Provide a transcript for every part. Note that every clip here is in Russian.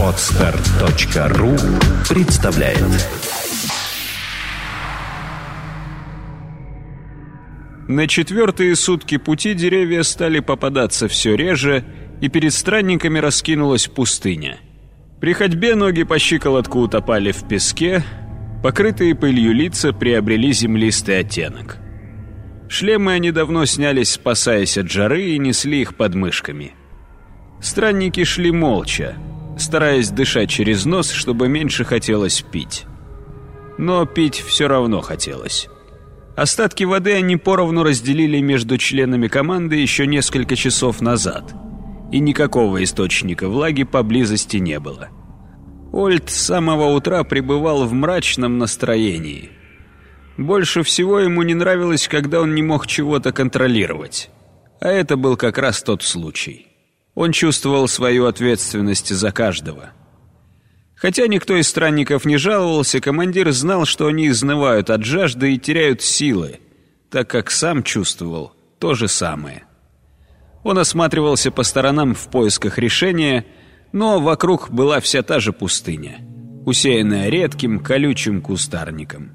Отстар.ру представляет На четвертые сутки пути деревья стали попадаться все реже, и перед странниками раскинулась пустыня. При ходьбе ноги по щиколотку утопали в песке, покрытые пылью лица приобрели землистый оттенок. Шлемы они давно снялись, спасаясь от жары, и несли их под мышками. Странники шли молча, стараясь дышать через нос, чтобы меньше хотелось пить. Но пить все равно хотелось. Остатки воды они поровну разделили между членами команды еще несколько часов назад, и никакого источника влаги поблизости не было. Ольд с самого утра пребывал в мрачном настроении. Больше всего ему не нравилось, когда он не мог чего-то контролировать. А это был как раз тот случай. Он чувствовал свою ответственность за каждого – Хотя никто из странников не жаловался, командир знал, что они изнывают от жажды и теряют силы, так как сам чувствовал то же самое. Он осматривался по сторонам в поисках решения, но вокруг была вся та же пустыня, усеянная редким колючим кустарником.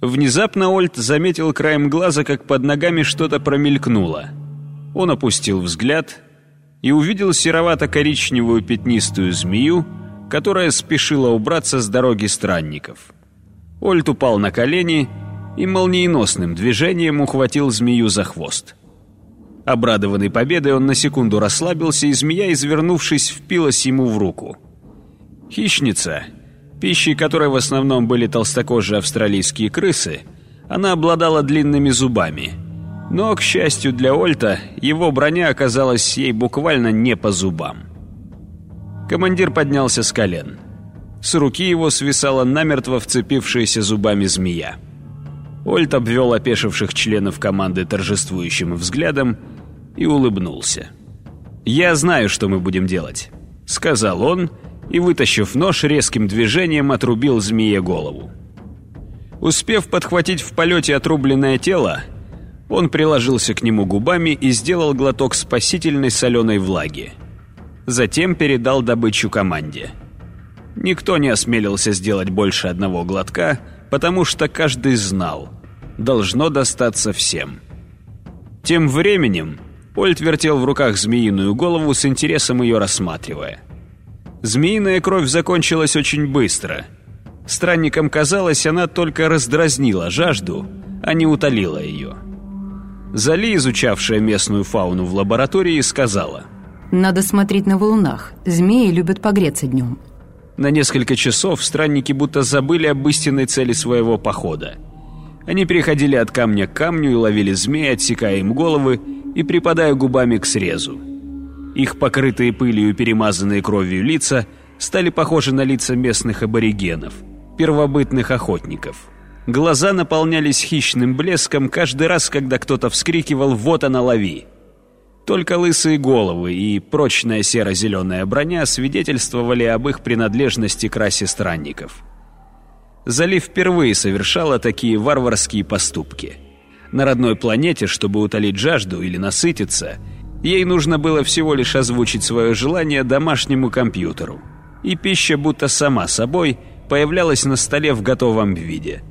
Внезапно Ольт заметил краем глаза, как под ногами что-то промелькнуло. Он опустил взгляд и увидел серовато-коричневую пятнистую змею, которая спешила убраться с дороги странников. Ольт упал на колени и молниеносным движением ухватил змею за хвост. Обрадованный победой, он на секунду расслабился, и змея, извернувшись, впилась ему в руку. Хищница, пищей которой в основном были толстокожие австралийские крысы, она обладала длинными зубами. Но, к счастью для Ольта, его броня оказалась ей буквально не по зубам. Командир поднялся с колен. С руки его свисала намертво вцепившаяся зубами змея. Ольт обвел опешивших членов команды торжествующим взглядом и улыбнулся. «Я знаю, что мы будем делать», — сказал он, и, вытащив нож, резким движением отрубил змее голову. Успев подхватить в полете отрубленное тело, он приложился к нему губами и сделал глоток спасительной соленой влаги затем передал добычу команде. Никто не осмелился сделать больше одного глотка, потому что каждый знал, должно достаться всем. Тем временем Ольт вертел в руках змеиную голову с интересом ее рассматривая. Змеиная кровь закончилась очень быстро. Странникам казалось, она только раздразнила жажду, а не утолила ее. Зали, изучавшая местную фауну в лаборатории, сказала – надо смотреть на валунах. Змеи любят погреться днем. На несколько часов странники будто забыли об истинной цели своего похода. Они переходили от камня к камню и ловили змей, отсекая им головы и припадая губами к срезу. Их покрытые пылью и перемазанные кровью лица стали похожи на лица местных аборигенов, первобытных охотников. Глаза наполнялись хищным блеском каждый раз, когда кто-то вскрикивал «Вот она, лови!». Только лысые головы и прочная серо-зеленая броня свидетельствовали об их принадлежности к расе странников. Залив впервые совершала такие варварские поступки. На родной планете, чтобы утолить жажду или насытиться, ей нужно было всего лишь озвучить свое желание домашнему компьютеру. И пища будто сама собой появлялась на столе в готовом виде.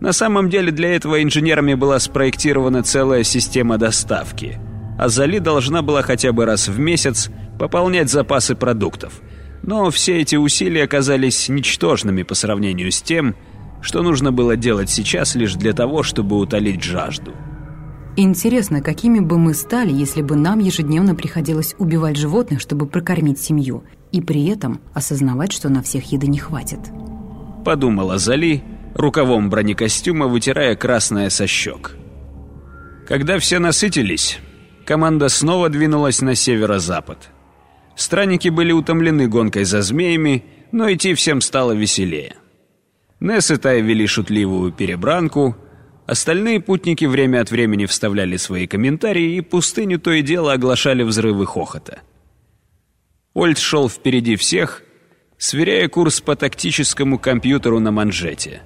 На самом деле для этого инженерами была спроектирована целая система доставки – а Зали должна была хотя бы раз в месяц пополнять запасы продуктов. Но все эти усилия оказались ничтожными по сравнению с тем, что нужно было делать сейчас лишь для того, чтобы утолить жажду. Интересно, какими бы мы стали, если бы нам ежедневно приходилось убивать животных, чтобы прокормить семью, и при этом осознавать, что на всех еды не хватит? Подумала Зали, рукавом бронекостюма вытирая красное со щек. Когда все насытились, команда снова двинулась на северо-запад. Странники были утомлены гонкой за змеями, но идти всем стало веселее. Несс и Тай вели шутливую перебранку, остальные путники время от времени вставляли свои комментарии, и пустыню то и дело оглашали взрывы хохота. Ольд шел впереди всех, сверяя курс по тактическому компьютеру на манжете.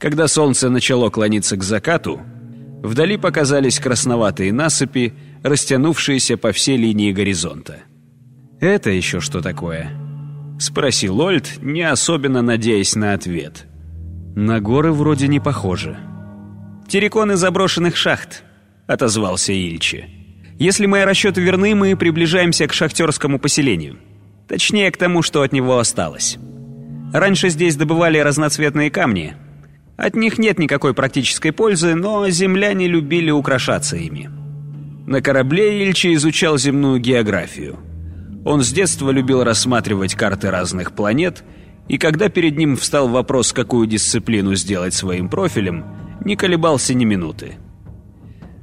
Когда солнце начало клониться к закату, Вдали показались красноватые насыпи, растянувшиеся по всей линии горизонта. «Это еще что такое?» — спросил Ольд, не особенно надеясь на ответ. «На горы вроде не похоже». «Терриконы заброшенных шахт», — отозвался Ильчи. «Если мои расчеты верны, мы приближаемся к шахтерскому поселению. Точнее, к тому, что от него осталось. Раньше здесь добывали разноцветные камни. От них нет никакой практической пользы, но земляне любили украшаться ими. На корабле Ильчи изучал земную географию. Он с детства любил рассматривать карты разных планет, и когда перед ним встал вопрос, какую дисциплину сделать своим профилем, не колебался ни минуты.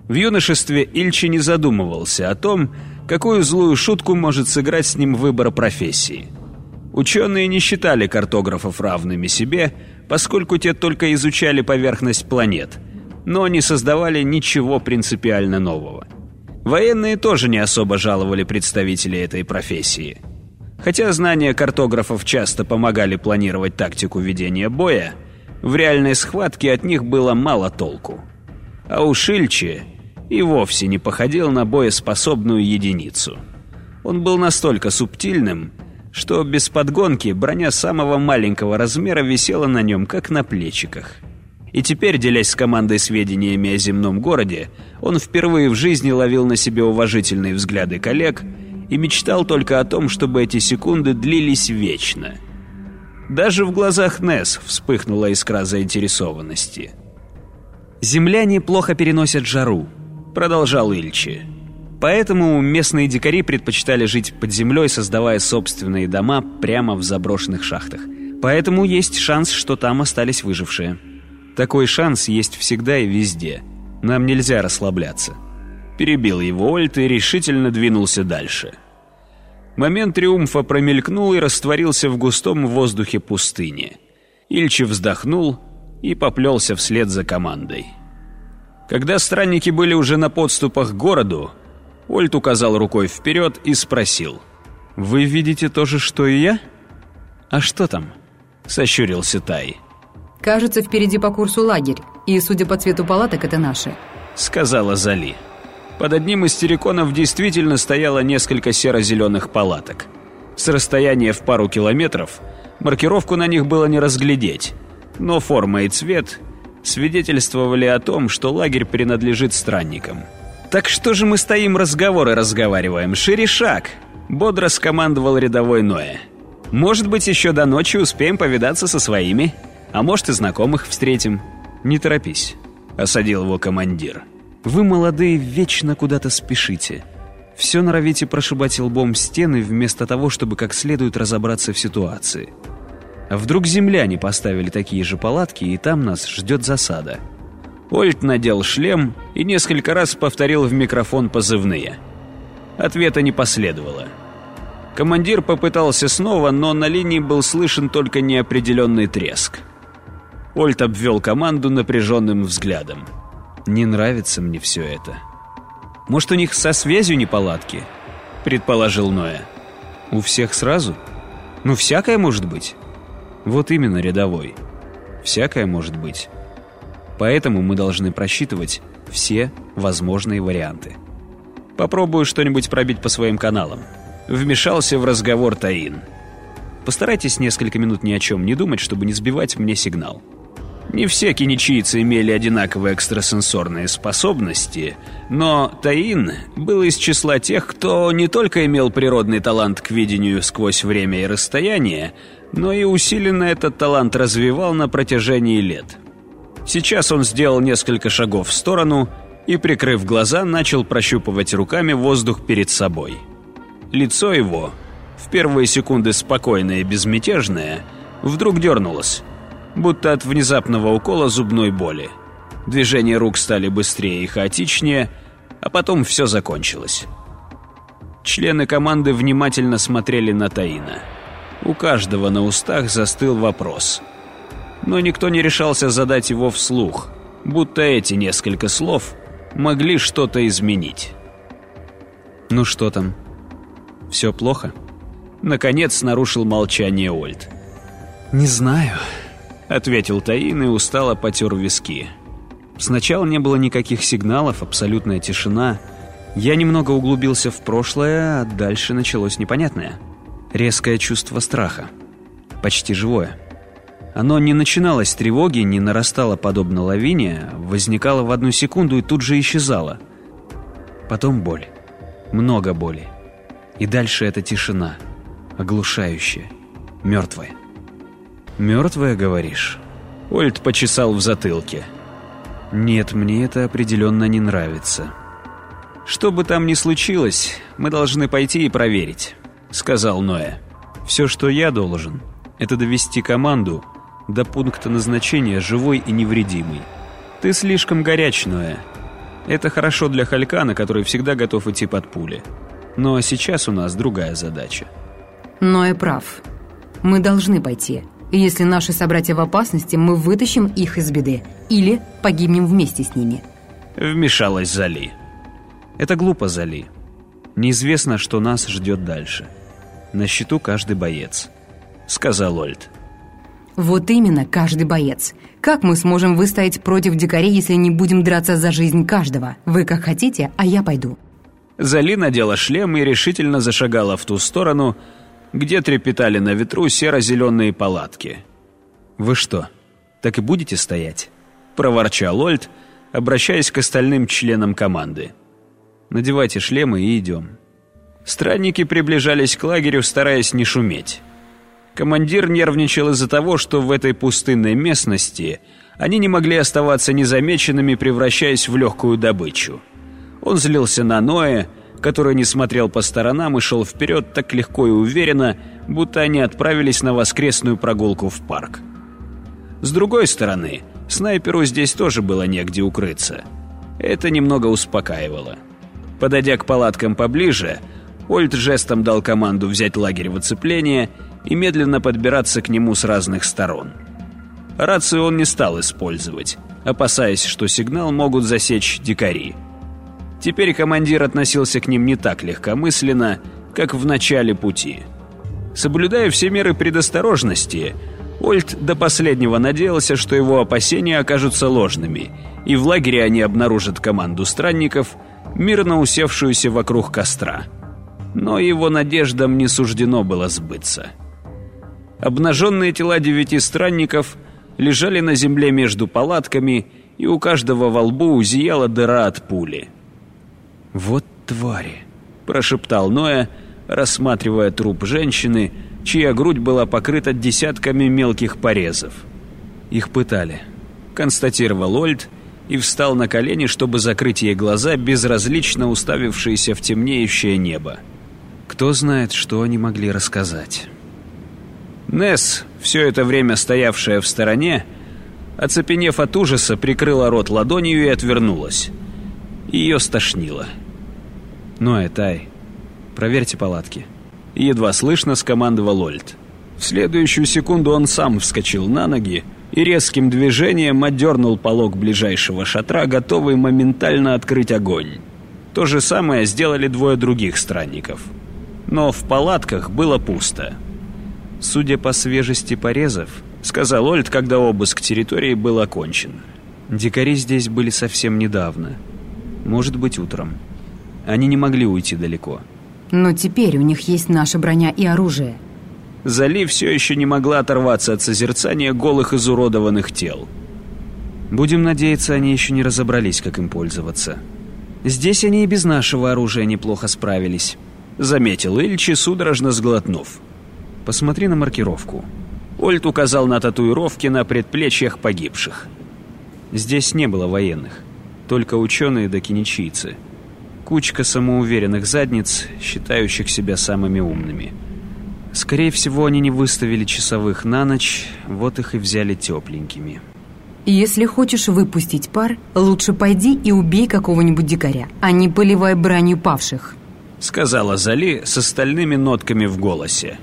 В юношестве Ильчи не задумывался о том, какую злую шутку может сыграть с ним выбор профессии. Ученые не считали картографов равными себе, поскольку те только изучали поверхность планет, но не создавали ничего принципиально нового. Военные тоже не особо жаловали представителей этой профессии. Хотя знания картографов часто помогали планировать тактику ведения боя, в реальной схватке от них было мало толку. А у Шильчи и вовсе не походил на боеспособную единицу. Он был настолько субтильным, что без подгонки броня самого маленького размера висела на нем, как на плечиках. И теперь, делясь с командой сведениями о земном городе, он впервые в жизни ловил на себе уважительные взгляды коллег и мечтал только о том, чтобы эти секунды длились вечно. Даже в глазах Несс вспыхнула искра заинтересованности. «Земляне плохо переносят жару», — продолжал Ильчи. Поэтому местные дикари предпочитали жить под землей, создавая собственные дома прямо в заброшенных шахтах. Поэтому есть шанс, что там остались выжившие. Такой шанс есть всегда и везде. Нам нельзя расслабляться. Перебил его Ольт и решительно двинулся дальше. Момент триумфа промелькнул и растворился в густом воздухе пустыни. Ильчи вздохнул и поплелся вслед за командой. Когда странники были уже на подступах к городу, Ольт указал рукой вперед и спросил. «Вы видите то же, что и я?» «А что там?» — сощурился Тай. Кажется, впереди по курсу лагерь, и, судя по цвету палаток, это наши. Сказала Зали. Под одним из терриконов действительно стояло несколько серо-зеленых палаток. С расстояния в пару километров маркировку на них было не разглядеть, но форма и цвет свидетельствовали о том, что лагерь принадлежит странникам. «Так что же мы стоим разговоры разговариваем? Шире шаг!» Бодро скомандовал рядовой Ноя. «Может быть, еще до ночи успеем повидаться со своими?» А может, и знакомых встретим. Не торопись», — осадил его командир. «Вы, молодые, вечно куда-то спешите. Все норовите прошибать лбом стены вместо того, чтобы как следует разобраться в ситуации. А вдруг земляне поставили такие же палатки, и там нас ждет засада?» Ольт надел шлем и несколько раз повторил в микрофон позывные. Ответа не последовало. Командир попытался снова, но на линии был слышен только неопределенный треск. Ольт обвел команду напряженным взглядом. «Не нравится мне все это». «Может, у них со связью неполадки?» — предположил Ноя. «У всех сразу? Ну, всякое может быть». «Вот именно, рядовой. Всякое может быть. Поэтому мы должны просчитывать все возможные варианты. Попробую что-нибудь пробить по своим каналам». Вмешался в разговор Таин. «Постарайтесь несколько минут ни о чем не думать, чтобы не сбивать мне сигнал». Не все киничийцы имели одинаковые экстрасенсорные способности, но Таин был из числа тех, кто не только имел природный талант к видению сквозь время и расстояние, но и усиленно этот талант развивал на протяжении лет. Сейчас он сделал несколько шагов в сторону и, прикрыв глаза, начал прощупывать руками воздух перед собой. Лицо его, в первые секунды спокойное и безмятежное, вдруг дернулось – будто от внезапного укола зубной боли. Движения рук стали быстрее и хаотичнее, а потом все закончилось. Члены команды внимательно смотрели на Таина. У каждого на устах застыл вопрос. Но никто не решался задать его вслух, будто эти несколько слов могли что-то изменить. «Ну что там? Все плохо?» Наконец нарушил молчание Ольд. «Не знаю», — ответил Таин и устало потер виски. Сначала не было никаких сигналов, абсолютная тишина. Я немного углубился в прошлое, а дальше началось непонятное. Резкое чувство страха. Почти живое. Оно не начиналось с тревоги, не нарастало подобно лавине, возникало в одну секунду и тут же исчезало. Потом боль. Много боли. И дальше эта тишина. Оглушающая. Мертвая. «Мертвая, говоришь?» Ольд почесал в затылке. «Нет, мне это определенно не нравится». «Что бы там ни случилось, мы должны пойти и проверить», — сказал Ноя. «Все, что я должен, это довести команду до пункта назначения живой и невредимой. Ты слишком горяч, Ноя. Это хорошо для Халькана, который всегда готов идти под пули. Но сейчас у нас другая задача». Ноя прав. Мы должны пойти. Если наши собратья в опасности, мы вытащим их из беды. Или погибнем вместе с ними. Вмешалась Зали. Это глупо, Зали. Неизвестно, что нас ждет дальше. На счету каждый боец, сказал Ольд. Вот именно, каждый боец. Как мы сможем выстоять против дикарей, если не будем драться за жизнь каждого? Вы как хотите, а я пойду. Зали надела шлем и решительно зашагала в ту сторону, где трепетали на ветру серо-зеленые палатки. «Вы что, так и будете стоять?» – проворчал Ольд, обращаясь к остальным членам команды. Надевайте шлемы и идем». Странники приближались к лагерю, стараясь не шуметь. Командир нервничал из-за того, что в этой пустынной местности они не могли оставаться незамеченными, превращаясь в легкую добычу. Он злился на Ноя, который не смотрел по сторонам и шел вперед так легко и уверенно, будто они отправились на воскресную прогулку в парк. С другой стороны, снайперу здесь тоже было негде укрыться. Это немного успокаивало. Подойдя к палаткам поближе, Ольд жестом дал команду взять лагерь в оцепление и медленно подбираться к нему с разных сторон. Рацию он не стал использовать, опасаясь, что сигнал могут засечь дикари. Теперь командир относился к ним не так легкомысленно, как в начале пути. Соблюдая все меры предосторожности, Ольд до последнего надеялся, что его опасения окажутся ложными, и в лагере они обнаружат команду странников – мирно усевшуюся вокруг костра. Но его надеждам не суждено было сбыться. Обнаженные тела девяти странников лежали на земле между палатками, и у каждого во лбу зияла дыра от пули. «Вот твари!» – прошептал Ноя, рассматривая труп женщины, чья грудь была покрыта десятками мелких порезов. Их пытали, констатировал Ольд, и встал на колени, чтобы закрыть ей глаза, безразлично уставившиеся в темнеющее небо. Кто знает, что они могли рассказать. Несс, все это время стоявшая в стороне, оцепенев от ужаса, прикрыла рот ладонью и отвернулась. Ее стошнило. «Ну, Этай, проверьте палатки». Едва слышно скомандовал Ольд. В следующую секунду он сам вскочил на ноги, и резким движением отдернул полог ближайшего шатра, готовый моментально открыть огонь. То же самое сделали двое других странников. Но в палатках было пусто. Судя по свежести порезов, сказал Ольд, когда обыск территории был окончен. Дикари здесь были совсем недавно. Может быть, утром. Они не могли уйти далеко. Но теперь у них есть наша броня и оружие. Зали все еще не могла оторваться от созерцания голых изуродованных тел. Будем надеяться, они еще не разобрались, как им пользоваться. Здесь они и без нашего оружия неплохо справились, заметил Ильчи, судорожно сглотнув. Посмотри на маркировку. Ольт указал на татуировки на предплечьях погибших. Здесь не было военных, только ученые да киничийцы. Кучка самоуверенных задниц, считающих себя самыми умными – Скорее всего, они не выставили часовых на ночь, вот их и взяли тепленькими. Если хочешь выпустить пар, лучше пойди и убей какого-нибудь дикаря, а не поливай бранью павших. Сказала Зали с остальными нотками в голосе.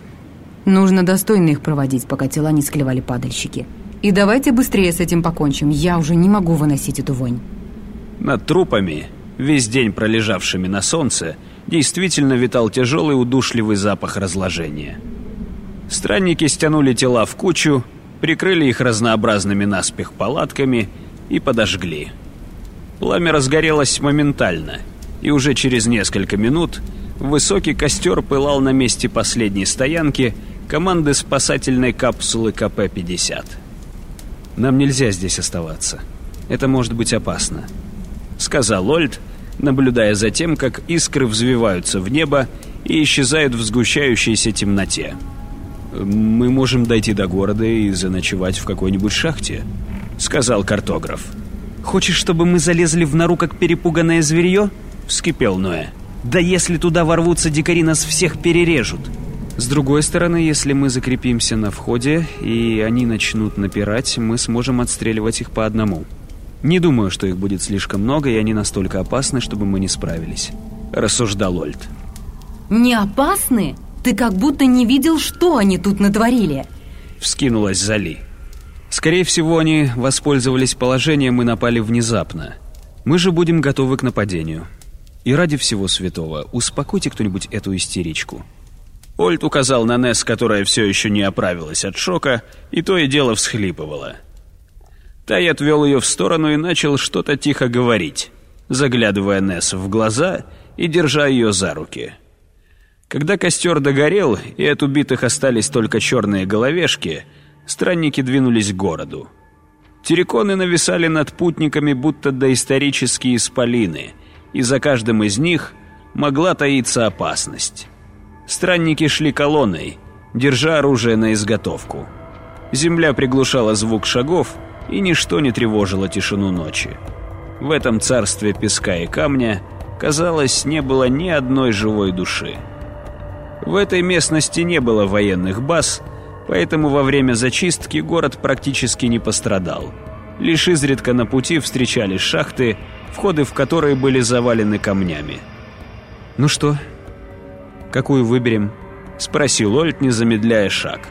Нужно достойно их проводить, пока тела не склевали падальщики. И давайте быстрее с этим покончим, я уже не могу выносить эту вонь. Над трупами, весь день пролежавшими на солнце, действительно витал тяжелый удушливый запах разложения. Странники стянули тела в кучу, прикрыли их разнообразными наспех палатками и подожгли. Пламя разгорелось моментально, и уже через несколько минут высокий костер пылал на месте последней стоянки команды спасательной капсулы КП-50. «Нам нельзя здесь оставаться. Это может быть опасно», — сказал Ольд, наблюдая за тем, как искры взвиваются в небо и исчезают в сгущающейся темноте. «Мы можем дойти до города и заночевать в какой-нибудь шахте», — сказал картограф. «Хочешь, чтобы мы залезли в нору, как перепуганное зверье?» — вскипел Ноя. «Да если туда ворвутся дикари, нас всех перережут!» С другой стороны, если мы закрепимся на входе, и они начнут напирать, мы сможем отстреливать их по одному. Не думаю, что их будет слишком много, и они настолько опасны, чтобы мы не справились», — рассуждал Ольд. «Не опасны? Ты как будто не видел, что они тут натворили!» — вскинулась Зали. «Скорее всего, они воспользовались положением и напали внезапно. Мы же будем готовы к нападению. И ради всего святого, успокойте кто-нибудь эту истеричку». Ольд указал на Несс, которая все еще не оправилась от шока, и то и дело всхлипывала. Тай отвел ее в сторону и начал что-то тихо говорить, заглядывая Несс в глаза и держа ее за руки. Когда костер догорел, и от убитых остались только черные головешки, странники двинулись к городу. Терриконы нависали над путниками, будто доисторические исполины, и за каждым из них могла таиться опасность. Странники шли колонной, держа оружие на изготовку. Земля приглушала звук шагов, и ничто не тревожило тишину ночи. В этом царстве песка и камня, казалось, не было ни одной живой души. В этой местности не было военных баз, поэтому во время зачистки город практически не пострадал. Лишь изредка на пути встречались шахты, входы в которые были завалены камнями. «Ну что, Какую выберем?» — спросил Ольд, не замедляя шаг.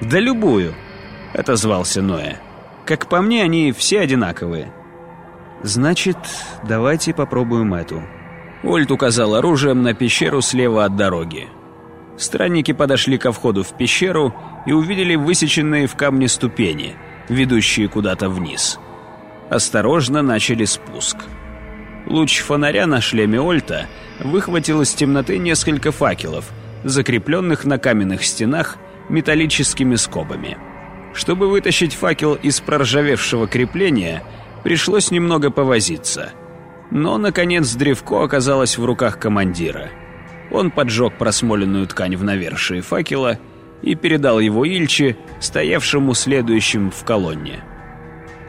«Да любую», — отозвался Ноя. «Как по мне, они все одинаковые». «Значит, давайте попробуем эту». Ольд указал оружием на пещеру слева от дороги. Странники подошли ко входу в пещеру и увидели высеченные в камне ступени, ведущие куда-то вниз. Осторожно начали спуск. Луч фонаря на шлеме Ольта выхватил из темноты несколько факелов, закрепленных на каменных стенах металлическими скобами. Чтобы вытащить факел из проржавевшего крепления, пришлось немного повозиться. Но, наконец, древко оказалось в руках командира. Он поджег просмоленную ткань в навершие факела и передал его Ильче, стоявшему следующим в колонне.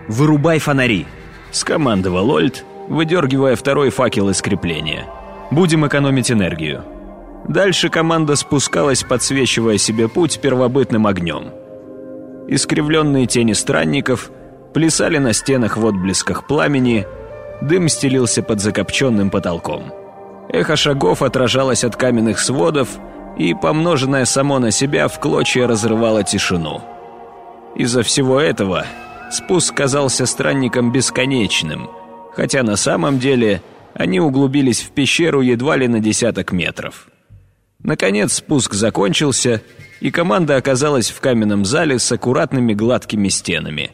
«Вырубай фонари!» — скомандовал Ольд, выдергивая второй факел из крепления. «Будем экономить энергию». Дальше команда спускалась, подсвечивая себе путь первобытным огнем. Искривленные тени странников плясали на стенах в отблесках пламени, дым стелился под закопченным потолком. Эхо шагов отражалось от каменных сводов, и, помноженное само на себя, в клочья разрывало тишину. Из-за всего этого спуск казался странникам бесконечным — хотя на самом деле они углубились в пещеру едва ли на десяток метров. Наконец спуск закончился, и команда оказалась в каменном зале с аккуратными гладкими стенами.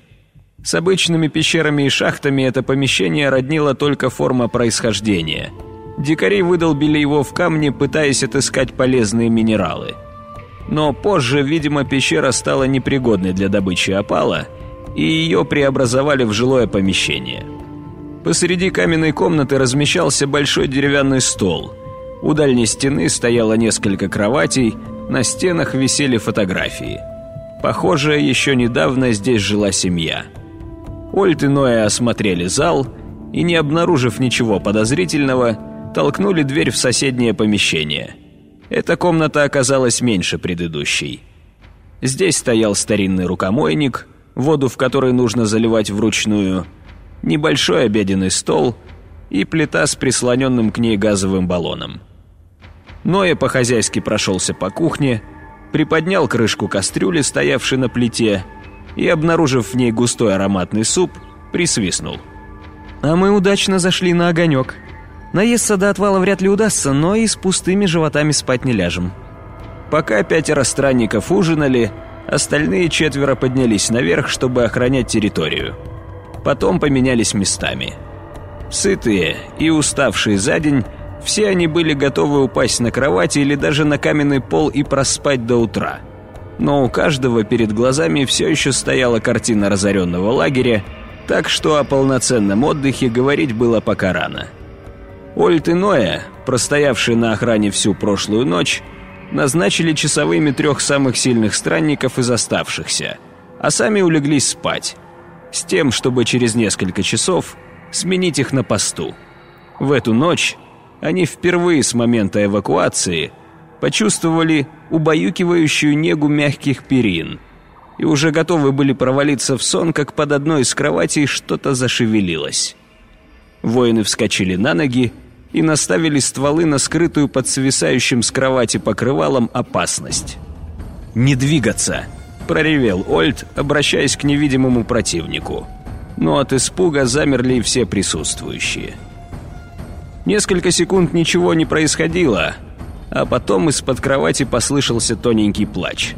С обычными пещерами и шахтами это помещение роднило только форма происхождения. Дикари выдолбили его в камне, пытаясь отыскать полезные минералы. Но позже, видимо, пещера стала непригодной для добычи опала, и ее преобразовали в жилое помещение – Посреди каменной комнаты размещался большой деревянный стол. У дальней стены стояло несколько кроватей, на стенах висели фотографии. Похоже, еще недавно здесь жила семья. Ольт и Ноя осмотрели зал и, не обнаружив ничего подозрительного, толкнули дверь в соседнее помещение. Эта комната оказалась меньше предыдущей. Здесь стоял старинный рукомойник, воду в который нужно заливать вручную – небольшой обеденный стол и плита с прислоненным к ней газовым баллоном. Ноя по-хозяйски прошелся по кухне, приподнял крышку кастрюли, стоявшей на плите, и, обнаружив в ней густой ароматный суп, присвистнул. «А мы удачно зашли на огонек. Наесться до отвала вряд ли удастся, но и с пустыми животами спать не ляжем». Пока пятеро странников ужинали, остальные четверо поднялись наверх, чтобы охранять территорию. Потом поменялись местами. Сытые и уставшие за день, все они были готовы упасть на кровати или даже на каменный пол и проспать до утра. Но у каждого перед глазами все еще стояла картина разоренного лагеря, так что о полноценном отдыхе говорить было пока рано. Ольт и Ноя, простоявшие на охране всю прошлую ночь, назначили часовыми трех самых сильных странников из оставшихся, а сами улеглись спать, с тем, чтобы через несколько часов сменить их на посту. В эту ночь они впервые с момента эвакуации почувствовали убаюкивающую негу мягких перин и уже готовы были провалиться в сон, как под одной из кроватей что-то зашевелилось. Воины вскочили на ноги и наставили стволы на скрытую под свисающим с кровати покрывалом опасность. «Не двигаться!» – проревел Ольд, обращаясь к невидимому противнику – но от испуга замерли все присутствующие. Несколько секунд ничего не происходило, а потом из-под кровати послышался тоненький плач.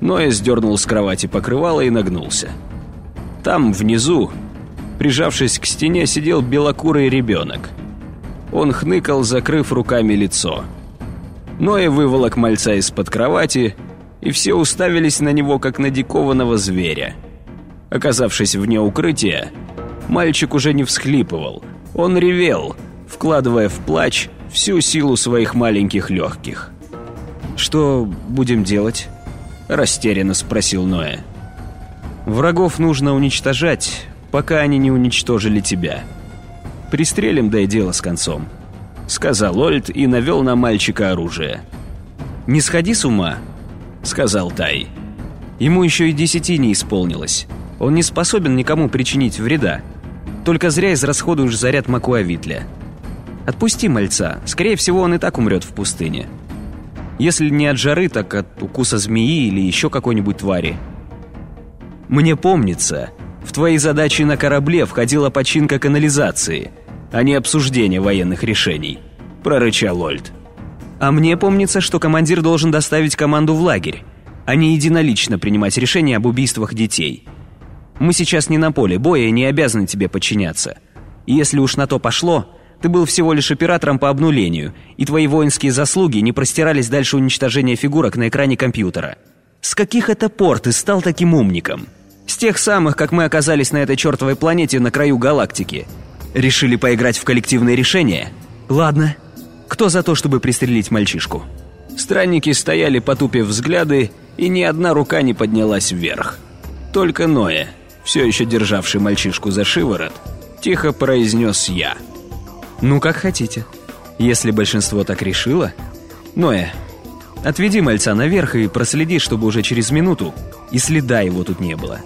Ноя сдернул с кровати покрывало и нагнулся. Там, внизу, прижавшись к стене, сидел белокурый ребенок. Он хныкал, закрыв руками лицо. Ноя выволок мальца из-под кровати, и все уставились на него, как на дикованного зверя – Оказавшись вне укрытия, мальчик уже не всхлипывал. Он ревел, вкладывая в плач всю силу своих маленьких легких. «Что будем делать?» – растерянно спросил Ноя. «Врагов нужно уничтожать, пока они не уничтожили тебя. Пристрелим, да и дело с концом», – сказал Ольд и навел на мальчика оружие. «Не сходи с ума», – сказал Тай. «Ему еще и десяти не исполнилось». Он не способен никому причинить вреда. Только зря израсходуешь заряд Макуавитля. Отпусти мальца, скорее всего, он и так умрет в пустыне. Если не от жары, так от укуса змеи или еще какой-нибудь твари. Мне помнится, в твои задачи на корабле входила починка канализации, а не обсуждение военных решений, прорычал Ольд. А мне помнится, что командир должен доставить команду в лагерь, а не единолично принимать решения об убийствах детей. Мы сейчас не на поле боя и не обязаны тебе подчиняться. Если уж на то пошло, ты был всего лишь оператором по обнулению, и твои воинские заслуги не простирались дальше уничтожения фигурок на экране компьютера. С каких это пор ты стал таким умником? С тех самых, как мы оказались на этой чертовой планете на краю галактики. Решили поиграть в коллективное решение? Ладно. Кто за то, чтобы пристрелить мальчишку? Странники стояли, потупив взгляды, и ни одна рука не поднялась вверх. Только Ноя, все еще державший мальчишку за шиворот, тихо произнес я. «Ну, как хотите. Если большинство так решило...» «Ноя, отведи мальца наверх и проследи, чтобы уже через минуту и следа его тут не было.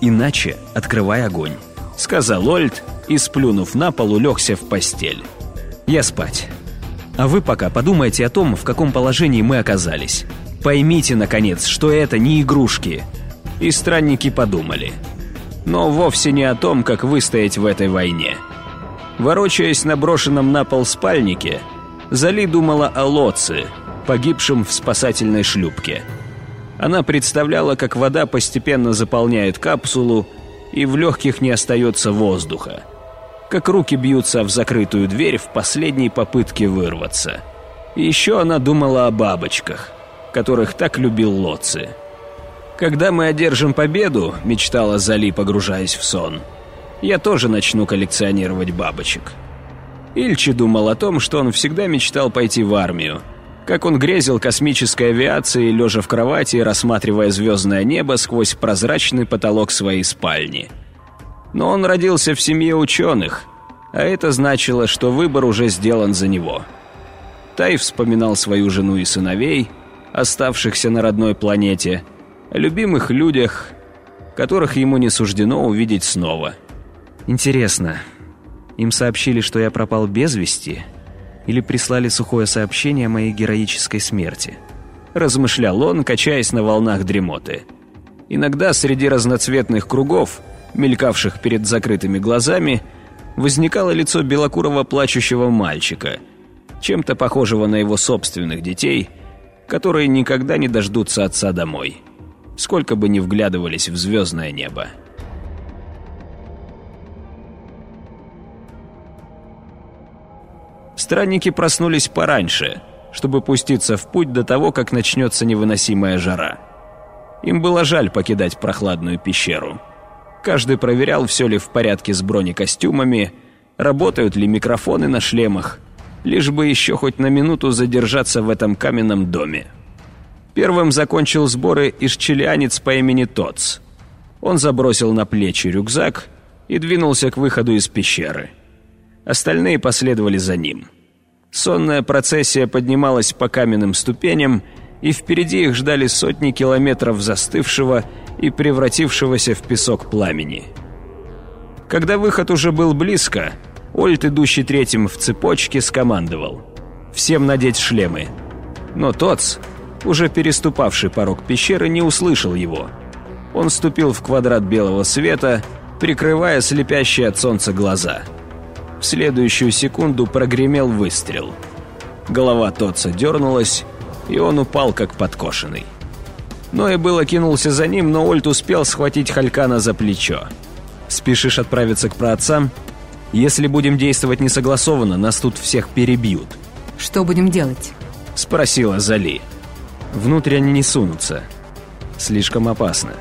Иначе открывай огонь», — сказал Ольд и, сплюнув на пол, улегся в постель. «Я спать. А вы пока подумайте о том, в каком положении мы оказались. Поймите, наконец, что это не игрушки». И странники подумали — но вовсе не о том, как выстоять в этой войне. Ворочаясь на брошенном на пол спальнике, Зали думала о Лоце, погибшем в спасательной шлюпке. Она представляла, как вода постепенно заполняет капсулу, и в легких не остается воздуха. Как руки бьются в закрытую дверь в последней попытке вырваться. Еще она думала о бабочках, которых так любил Лоци. «Когда мы одержим победу», — мечтала Зали, погружаясь в сон, «я тоже начну коллекционировать бабочек». Ильчи думал о том, что он всегда мечтал пойти в армию. Как он грезил космической авиацией, лежа в кровати и рассматривая звездное небо сквозь прозрачный потолок своей спальни. Но он родился в семье ученых, а это значило, что выбор уже сделан за него. Тай вспоминал свою жену и сыновей, оставшихся на родной планете — о любимых людях, которых ему не суждено увидеть снова. Интересно, им сообщили, что я пропал без вести, или прислали сухое сообщение о моей героической смерти? Размышлял он, качаясь на волнах дремоты. Иногда среди разноцветных кругов, мелькавших перед закрытыми глазами, возникало лицо белокурого плачущего мальчика, чем-то похожего на его собственных детей, которые никогда не дождутся отца домой сколько бы ни вглядывались в звездное небо. Странники проснулись пораньше, чтобы пуститься в путь до того, как начнется невыносимая жара. Им было жаль покидать прохладную пещеру. Каждый проверял, все ли в порядке с бронекостюмами, работают ли микрофоны на шлемах, лишь бы еще хоть на минуту задержаться в этом каменном доме. Первым закончил сборы ишчелианец по имени Тоц. Он забросил на плечи рюкзак и двинулся к выходу из пещеры. Остальные последовали за ним. Сонная процессия поднималась по каменным ступеням, и впереди их ждали сотни километров застывшего и превратившегося в песок пламени. Когда выход уже был близко, Ольт, идущий третьим в цепочке, скомандовал. «Всем надеть шлемы». Но Тоц, уже переступавший порог пещеры, не услышал его. Он ступил в квадрат белого света, прикрывая слепящие от солнца глаза – в следующую секунду прогремел выстрел. Голова Тотца дернулась, и он упал как подкошенный. Ной было кинулся за ним, но Ольт успел схватить Халькана за плечо. «Спешишь отправиться к праотцам? Если будем действовать несогласованно, нас тут всех перебьют». «Что будем делать?» — спросила Зали. «Внутрь они не сунутся. Слишком опасно.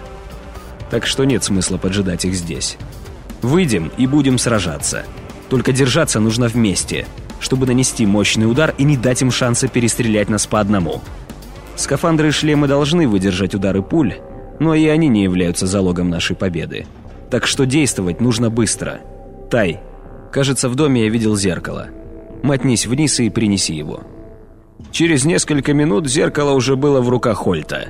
Так что нет смысла поджидать их здесь. Выйдем и будем сражаться». Только держаться нужно вместе, чтобы нанести мощный удар и не дать им шанса перестрелять нас по одному. Скафандры и шлемы должны выдержать удары пуль, но и они не являются залогом нашей победы. Так что действовать нужно быстро. Тай, кажется, в доме я видел зеркало. Мотнись вниз и принеси его. Через несколько минут зеркало уже было в руках Хольта.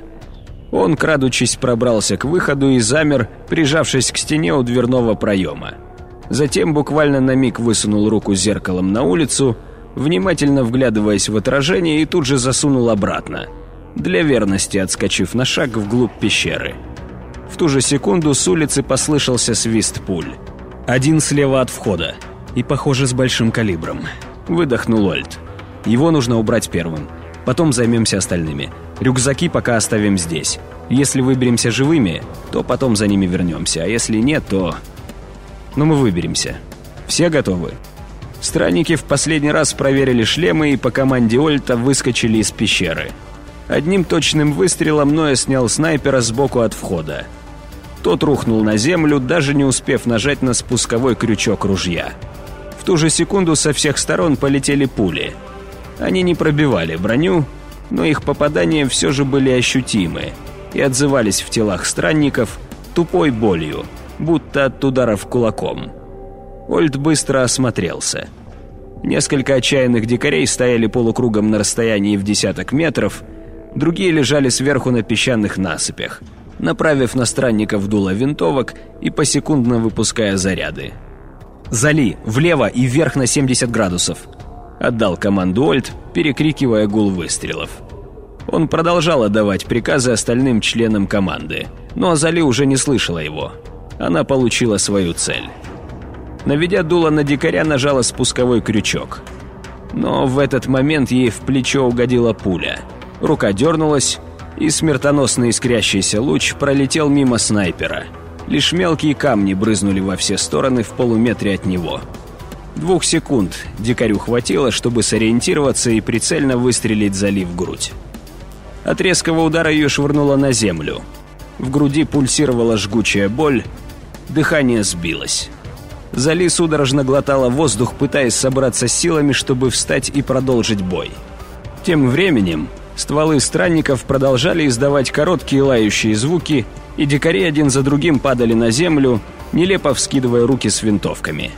Он, крадучись, пробрался к выходу и замер, прижавшись к стене у дверного проема. Затем буквально на миг высунул руку зеркалом на улицу, внимательно вглядываясь в отражение и тут же засунул обратно, для верности отскочив на шаг вглубь пещеры. В ту же секунду с улицы послышался свист пуль. Один слева от входа. И, похоже, с большим калибром. Выдохнул Ольд. Его нужно убрать первым. Потом займемся остальными. Рюкзаки пока оставим здесь. Если выберемся живыми, то потом за ними вернемся. А если нет, то но мы выберемся. Все готовы?» Странники в последний раз проверили шлемы и по команде Ольта выскочили из пещеры. Одним точным выстрелом Ноя снял снайпера сбоку от входа. Тот рухнул на землю, даже не успев нажать на спусковой крючок ружья. В ту же секунду со всех сторон полетели пули. Они не пробивали броню, но их попадания все же были ощутимы и отзывались в телах странников тупой болью – будто от ударов кулаком. Ольд быстро осмотрелся. Несколько отчаянных дикарей стояли полукругом на расстоянии в десяток метров, другие лежали сверху на песчаных насыпях, направив на странников дуло винтовок и посекундно выпуская заряды. «Зали! Влево и вверх на 70 градусов!» Отдал команду Ольд, перекрикивая гул выстрелов. Он продолжал отдавать приказы остальным членам команды, но Зали уже не слышала его она получила свою цель. Наведя дуло на дикаря, нажала спусковой крючок. Но в этот момент ей в плечо угодила пуля. Рука дернулась, и смертоносный искрящийся луч пролетел мимо снайпера. Лишь мелкие камни брызнули во все стороны в полуметре от него. Двух секунд дикарю хватило, чтобы сориентироваться и прицельно выстрелить Зали в грудь. От резкого удара ее швырнуло на землю. В груди пульсировала жгучая боль, Дыхание сбилось. Зали судорожно глотала воздух, пытаясь собраться силами, чтобы встать и продолжить бой. Тем временем стволы странников продолжали издавать короткие лающие звуки, и дикари один за другим падали на землю, нелепо вскидывая руки с винтовками.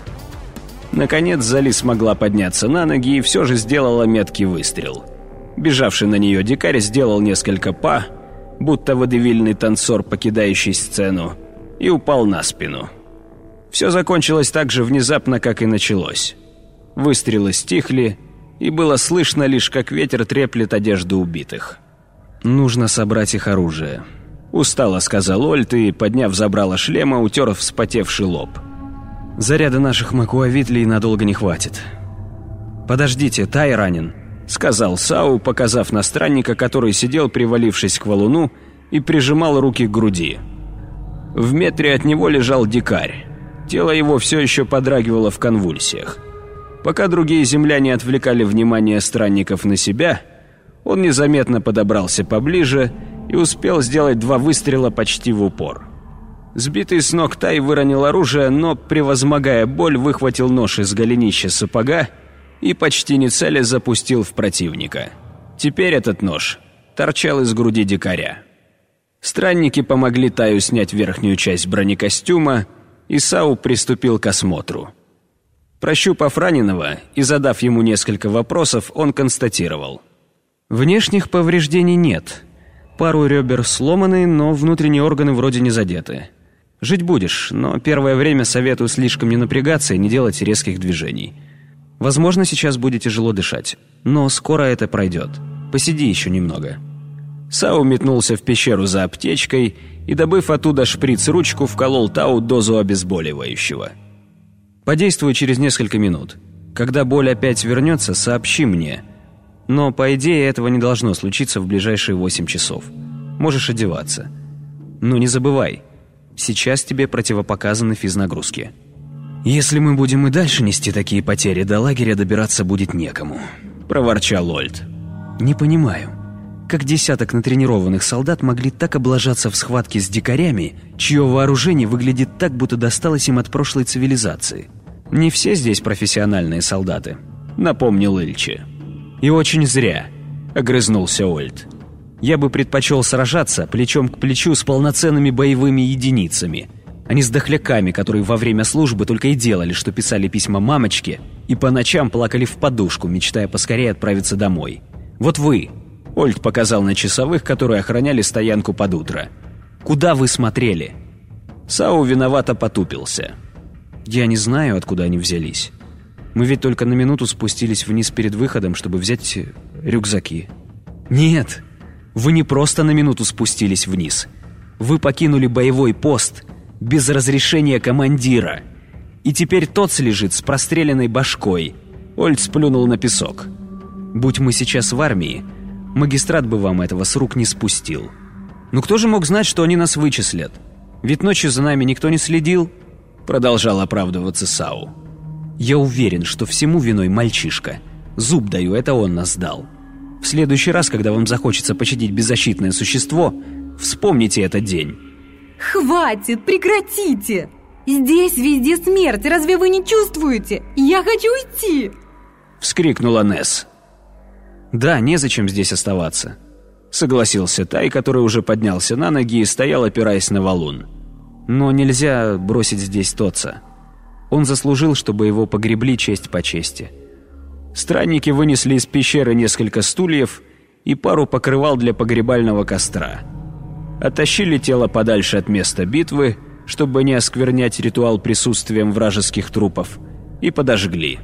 Наконец Зали смогла подняться на ноги и все же сделала меткий выстрел. Бежавший на нее дикарь сделал несколько па, будто водевильный танцор, покидающий сцену, и упал на спину. Все закончилось так же внезапно, как и началось. Выстрелы стихли, и было слышно лишь, как ветер треплет одежду убитых. «Нужно собрать их оружие», — устало сказал Ольт и, подняв забрало шлема, утер вспотевший лоб. «Заряда наших макуавитлей надолго не хватит». «Подождите, Тай ранен», — сказал Сау, показав на странника, который сидел, привалившись к валуну, и прижимал руки к груди. В метре от него лежал дикарь. Тело его все еще подрагивало в конвульсиях. Пока другие земляне отвлекали внимание странников на себя, он незаметно подобрался поближе и успел сделать два выстрела почти в упор. Сбитый с ног Тай выронил оружие, но, превозмогая боль, выхватил нож из голенища сапога и почти не целя запустил в противника. Теперь этот нож торчал из груди дикаря. Странники помогли Таю снять верхнюю часть бронекостюма, и Сау приступил к осмотру. Прощупав раненого и задав ему несколько вопросов, он констатировал. Внешних повреждений нет. Пару ребер сломаны, но внутренние органы вроде не задеты. Жить будешь, но первое время советую слишком не напрягаться и не делать резких движений. Возможно, сейчас будет тяжело дышать, но скоро это пройдет. Посиди еще немного». Сау метнулся в пещеру за аптечкой и, добыв оттуда шприц-ручку, вколол Тау дозу обезболивающего. «Подействую через несколько минут. Когда боль опять вернется, сообщи мне. Но, по идее, этого не должно случиться в ближайшие восемь часов. Можешь одеваться. Но не забывай, сейчас тебе противопоказаны физнагрузки». «Если мы будем и дальше нести такие потери, до лагеря добираться будет некому», — проворчал Ольд. «Не понимаю, как десяток натренированных солдат могли так облажаться в схватке с дикарями, чье вооружение выглядит так, будто досталось им от прошлой цивилизации? Не все здесь профессиональные солдаты», — напомнил Ильчи. «И очень зря», — огрызнулся Ольд. «Я бы предпочел сражаться плечом к плечу с полноценными боевыми единицами» а не с дохляками, которые во время службы только и делали, что писали письма мамочке и по ночам плакали в подушку, мечтая поскорее отправиться домой. Вот вы, Ольд показал на часовых, которые охраняли стоянку под утро. Куда вы смотрели? Сау виновато потупился. Я не знаю, откуда они взялись. Мы ведь только на минуту спустились вниз перед выходом, чтобы взять рюкзаки. Нет, вы не просто на минуту спустились вниз. Вы покинули боевой пост – без разрешения командира. И теперь тот слежит с простреленной башкой. Ольд сплюнул на песок. Будь мы сейчас в армии, магистрат бы вам этого с рук не спустил. Ну кто же мог знать, что они нас вычислят? Ведь ночью за нами никто не следил, продолжал оправдываться Сау. Я уверен, что всему виной мальчишка. Зуб даю, это он нас сдал. В следующий раз, когда вам захочется пощадить беззащитное существо, вспомните этот день. Хватит, прекратите! Здесь везде смерть, разве вы не чувствуете? Я хочу уйти!» Вскрикнула Несс. «Да, незачем здесь оставаться», — согласился Тай, который уже поднялся на ноги и стоял, опираясь на валун. «Но нельзя бросить здесь Тоца. Он заслужил, чтобы его погребли честь по чести». Странники вынесли из пещеры несколько стульев и пару покрывал для погребального костра — оттащили тело подальше от места битвы, чтобы не осквернять ритуал присутствием вражеских трупов, и подожгли.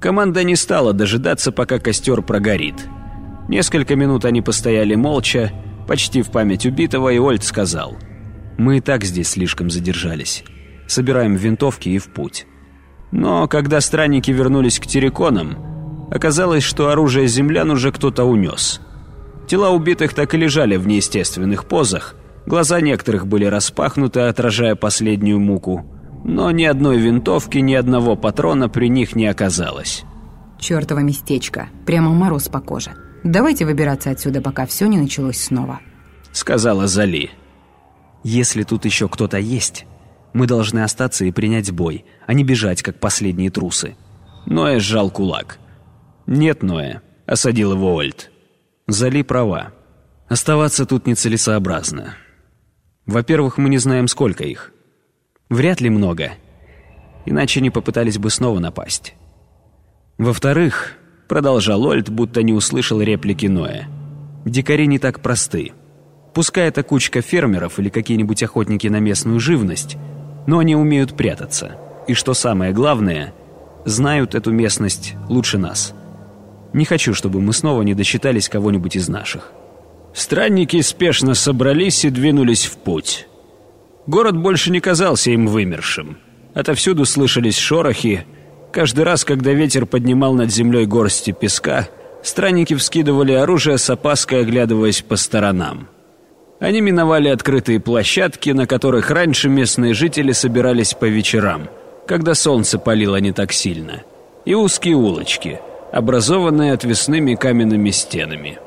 Команда не стала дожидаться, пока костер прогорит. Несколько минут они постояли молча, почти в память убитого, и Ольд сказал, «Мы и так здесь слишком задержались. Собираем винтовки и в путь». Но когда странники вернулись к терриконам, оказалось, что оружие землян уже кто-то унес – Тела убитых так и лежали в неестественных позах. Глаза некоторых были распахнуты, отражая последнюю муку. Но ни одной винтовки, ни одного патрона при них не оказалось. Чёртово местечко. Прямо мороз по коже. Давайте выбираться отсюда, пока все не началось снова. Сказала Зали. Если тут еще кто-то есть, мы должны остаться и принять бой, а не бежать, как последние трусы. Ноэ сжал кулак. «Нет, Ноэ», — осадил его Ольд. Зали права. Оставаться тут нецелесообразно. Во-первых, мы не знаем, сколько их. Вряд ли много. Иначе не попытались бы снова напасть. Во-вторых, продолжал Ольд, будто не услышал реплики Ноя. Дикари не так просты. Пускай это кучка фермеров или какие-нибудь охотники на местную живность, но они умеют прятаться. И что самое главное, знают эту местность лучше нас. Не хочу, чтобы мы снова не досчитались кого-нибудь из наших». Странники спешно собрались и двинулись в путь. Город больше не казался им вымершим. Отовсюду слышались шорохи. Каждый раз, когда ветер поднимал над землей горсти песка, странники вскидывали оружие с опаской, оглядываясь по сторонам. Они миновали открытые площадки, на которых раньше местные жители собирались по вечерам, когда солнце палило не так сильно – и узкие улочки, образованные отвесными каменными стенами.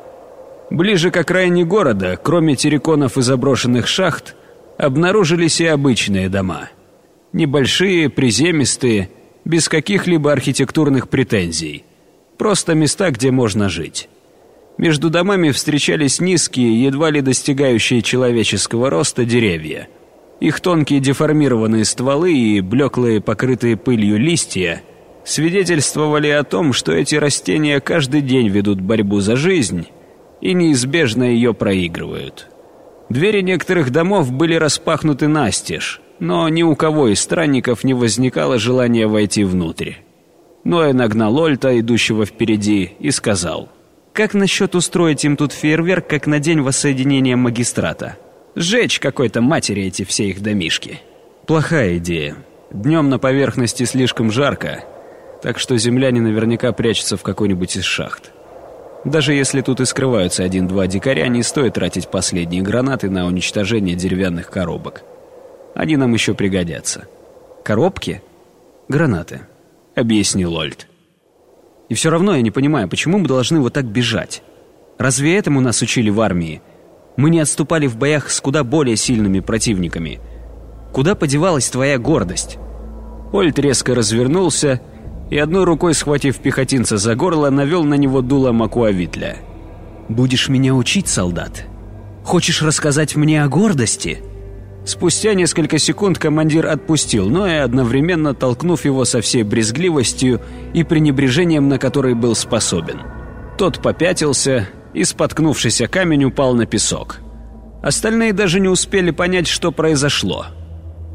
Ближе к окраине города, кроме терриконов и заброшенных шахт, обнаружились и обычные дома. Небольшие, приземистые, без каких-либо архитектурных претензий. Просто места, где можно жить. Между домами встречались низкие, едва ли достигающие человеческого роста деревья. Их тонкие деформированные стволы и блеклые, покрытые пылью листья свидетельствовали о том, что эти растения каждый день ведут борьбу за жизнь и неизбежно ее проигрывают. Двери некоторых домов были распахнуты настежь, но ни у кого из странников не возникало желания войти внутрь. Ноя нагнал Ольта, идущего впереди, и сказал, «Как насчет устроить им тут фейерверк, как на день воссоединения магистрата? Сжечь какой-то матери эти все их домишки». «Плохая идея. Днем на поверхности слишком жарко, так что земляне наверняка прячутся в какой-нибудь из шахт. Даже если тут и скрываются один-два дикаря, не стоит тратить последние гранаты на уничтожение деревянных коробок. Они нам еще пригодятся. Коробки? Гранаты, объяснил Ольд. И все равно я не понимаю, почему мы должны вот так бежать? Разве этому нас учили в армии? Мы не отступали в боях с куда более сильными противниками. Куда подевалась твоя гордость? Ольд резко развернулся и одной рукой, схватив пехотинца за горло, навел на него дуло Макуавитля. «Будешь меня учить, солдат? Хочешь рассказать мне о гордости?» Спустя несколько секунд командир отпустил, но и одновременно толкнув его со всей брезгливостью и пренебрежением, на который был способен. Тот попятился и, споткнувшись о камень, упал на песок. Остальные даже не успели понять, что произошло.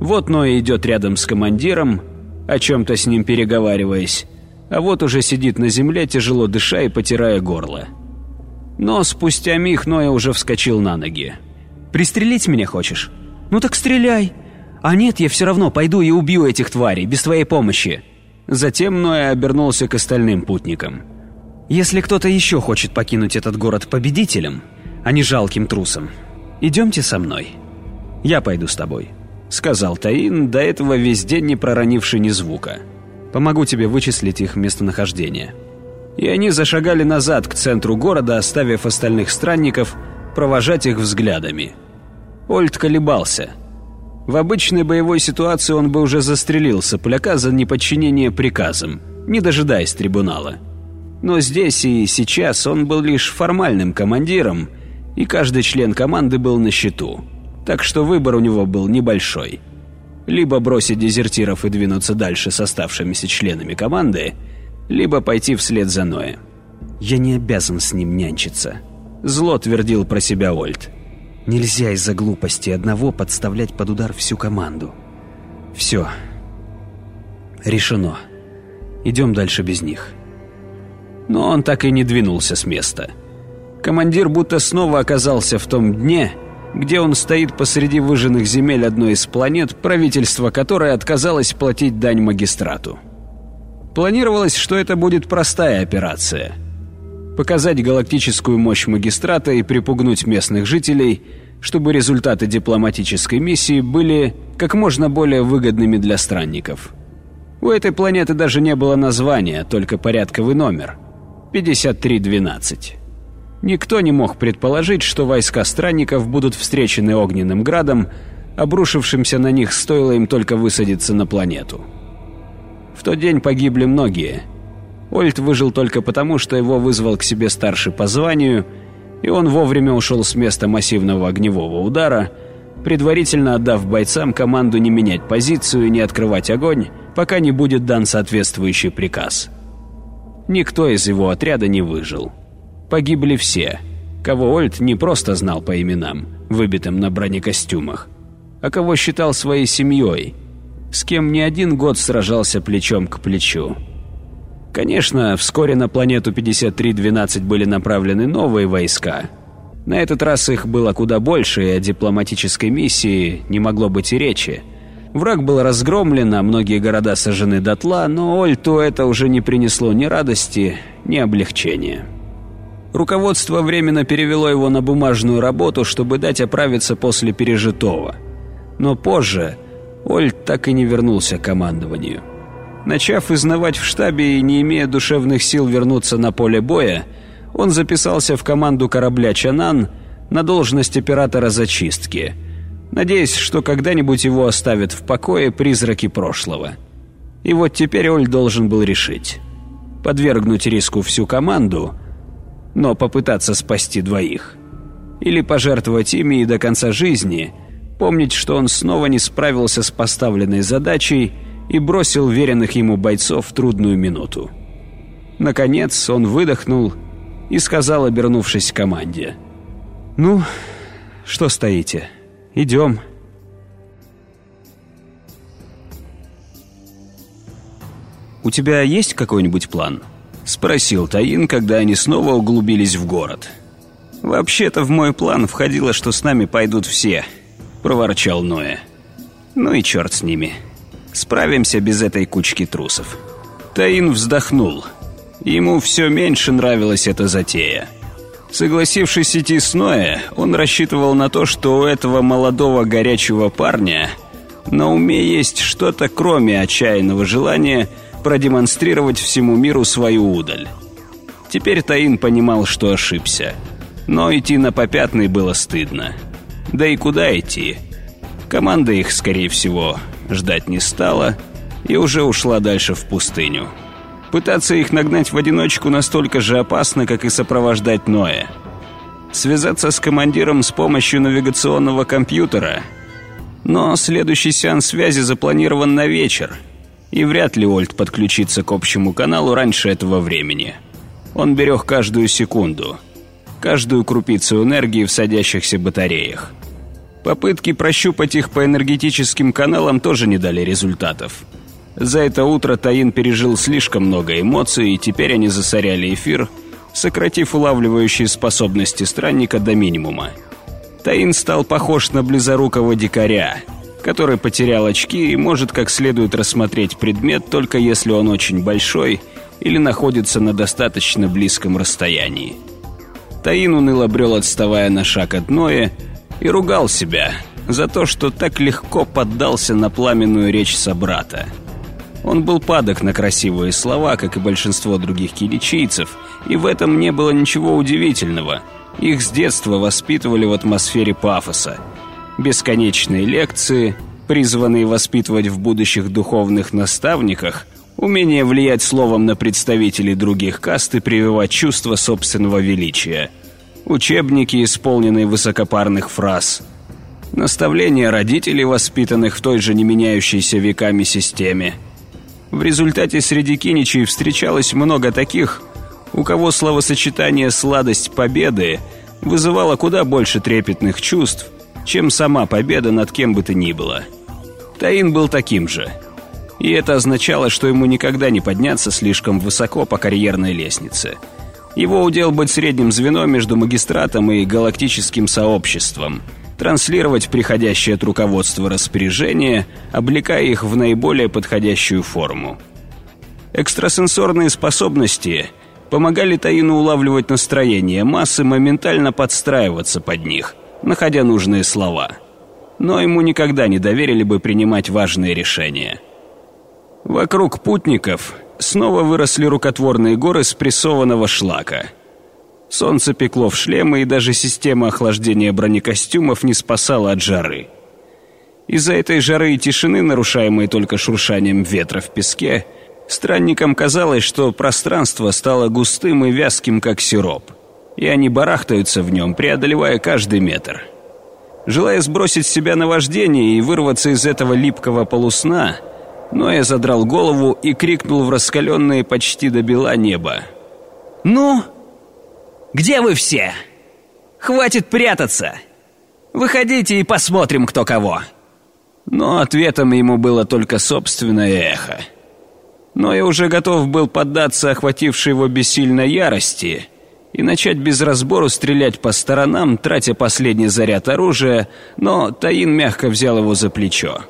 Вот Ноя идет рядом с командиром, о чем-то с ним переговариваясь, а вот уже сидит на земле, тяжело дыша и потирая горло. Но спустя миг Ноя уже вскочил на ноги. «Пристрелить меня хочешь? Ну так стреляй! А нет, я все равно пойду и убью этих тварей, без твоей помощи!» Затем Ноя обернулся к остальным путникам. «Если кто-то еще хочет покинуть этот город победителем, а не жалким трусом, идемте со мной. Я пойду с тобой» сказал Таин, до этого весь день не проронивший ни звука. «Помогу тебе вычислить их местонахождение». И они зашагали назад к центру города, оставив остальных странников провожать их взглядами. Ольд колебался. В обычной боевой ситуации он бы уже застрелил сопляка за неподчинение приказам, не дожидаясь трибунала. Но здесь и сейчас он был лишь формальным командиром, и каждый член команды был на счету так что выбор у него был небольшой. Либо бросить дезертиров и двинуться дальше с оставшимися членами команды, либо пойти вслед за Ноя. «Я не обязан с ним нянчиться», — зло твердил про себя Ольд. «Нельзя из-за глупости одного подставлять под удар всю команду. Все. Решено. Идем дальше без них». Но он так и не двинулся с места. Командир будто снова оказался в том дне, где он стоит посреди выжженных земель одной из планет, правительство которой отказалось платить дань магистрату. Планировалось, что это будет простая операция. Показать галактическую мощь магистрата и припугнуть местных жителей, чтобы результаты дипломатической миссии были как можно более выгодными для странников. У этой планеты даже не было названия, только порядковый номер – 5312. Никто не мог предположить, что войска странников будут встречены огненным градом, обрушившимся на них стоило им только высадиться на планету. В тот день погибли многие. Ольт выжил только потому, что его вызвал к себе старший по званию, и он вовремя ушел с места массивного огневого удара, предварительно отдав бойцам команду не менять позицию и не открывать огонь, пока не будет дан соответствующий приказ. Никто из его отряда не выжил погибли все, кого Ольд не просто знал по именам, выбитым на бронекостюмах, а кого считал своей семьей, с кем не один год сражался плечом к плечу. Конечно, вскоре на планету 5312 были направлены новые войска. На этот раз их было куда больше, и о дипломатической миссии не могло быть и речи. Враг был разгромлен, а многие города сожжены дотла, но Ольту это уже не принесло ни радости, ни облегчения. Руководство временно перевело его на бумажную работу, чтобы дать оправиться после пережитого. Но позже Ольд так и не вернулся к командованию. Начав изнавать в штабе и не имея душевных сил вернуться на поле боя, он записался в команду корабля «Чанан» на должность оператора зачистки, надеясь, что когда-нибудь его оставят в покое призраки прошлого. И вот теперь Оль должен был решить – подвергнуть риску всю команду, но попытаться спасти двоих. Или пожертвовать ими и до конца жизни, помнить, что он снова не справился с поставленной задачей и бросил веренных ему бойцов в трудную минуту. Наконец он выдохнул и сказал, обернувшись к команде. «Ну, что стоите? Идем». «У тебя есть какой-нибудь план?» — спросил Таин, когда они снова углубились в город. «Вообще-то в мой план входило, что с нами пойдут все», — проворчал Ноя. «Ну и черт с ними. Справимся без этой кучки трусов». Таин вздохнул. Ему все меньше нравилась эта затея. Согласившись идти с Ноя, он рассчитывал на то, что у этого молодого горячего парня на уме есть что-то, кроме отчаянного желания продемонстрировать всему миру свою удаль. Теперь Таин понимал, что ошибся. Но идти на попятный было стыдно. Да и куда идти? Команда их, скорее всего, ждать не стала и уже ушла дальше в пустыню. Пытаться их нагнать в одиночку настолько же опасно, как и сопровождать Ноя. Связаться с командиром с помощью навигационного компьютера. Но следующий сеанс связи запланирован на вечер, и вряд ли Ольд подключится к общему каналу раньше этого времени. Он берег каждую секунду, каждую крупицу энергии в садящихся батареях. Попытки прощупать их по энергетическим каналам тоже не дали результатов. За это утро Таин пережил слишком много эмоций, и теперь они засоряли эфир, сократив улавливающие способности странника до минимума. Таин стал похож на близорукого дикаря, который потерял очки и может как следует рассмотреть предмет, только если он очень большой или находится на достаточно близком расстоянии. Таин уныло брел, отставая на шаг от Ноя, и ругал себя за то, что так легко поддался на пламенную речь собрата. Он был падок на красивые слова, как и большинство других киличийцев, и в этом не было ничего удивительного. Их с детства воспитывали в атмосфере пафоса. Бесконечные лекции, призванные воспитывать в будущих духовных наставниках, умение влиять словом на представителей других каст и прививать чувство собственного величия – учебники, исполненные высокопарных фраз, наставления родителей, воспитанных в той же не меняющейся веками системе. В результате среди киничей встречалось много таких, у кого словосочетание «сладость победы» вызывало куда больше трепетных чувств, чем сама победа над кем бы то ни было. Таин был таким же. И это означало, что ему никогда не подняться слишком высоко по карьерной лестнице – его удел быть средним звеном между магистратом и галактическим сообществом, транслировать приходящее от руководства распоряжения, облекая их в наиболее подходящую форму. Экстрасенсорные способности помогали Таину улавливать настроение массы, моментально подстраиваться под них, находя нужные слова. Но ему никогда не доверили бы принимать важные решения. Вокруг путников снова выросли рукотворные горы спрессованного шлака. Солнце пекло в шлемы, и даже система охлаждения бронекостюмов не спасала от жары. Из-за этой жары и тишины, нарушаемой только шуршанием ветра в песке, странникам казалось, что пространство стало густым и вязким, как сироп, и они барахтаются в нем, преодолевая каждый метр. Желая сбросить с себя наваждение и вырваться из этого липкого полусна – но я задрал голову и крикнул в раскаленное почти до бела небо. «Ну? Где вы все? Хватит прятаться! Выходите и посмотрим, кто кого!» Но ответом ему было только собственное эхо. Но я уже готов был поддаться охватившей его бессильной ярости и начать без разбору стрелять по сторонам, тратя последний заряд оружия, но Таин мягко взял его за плечо.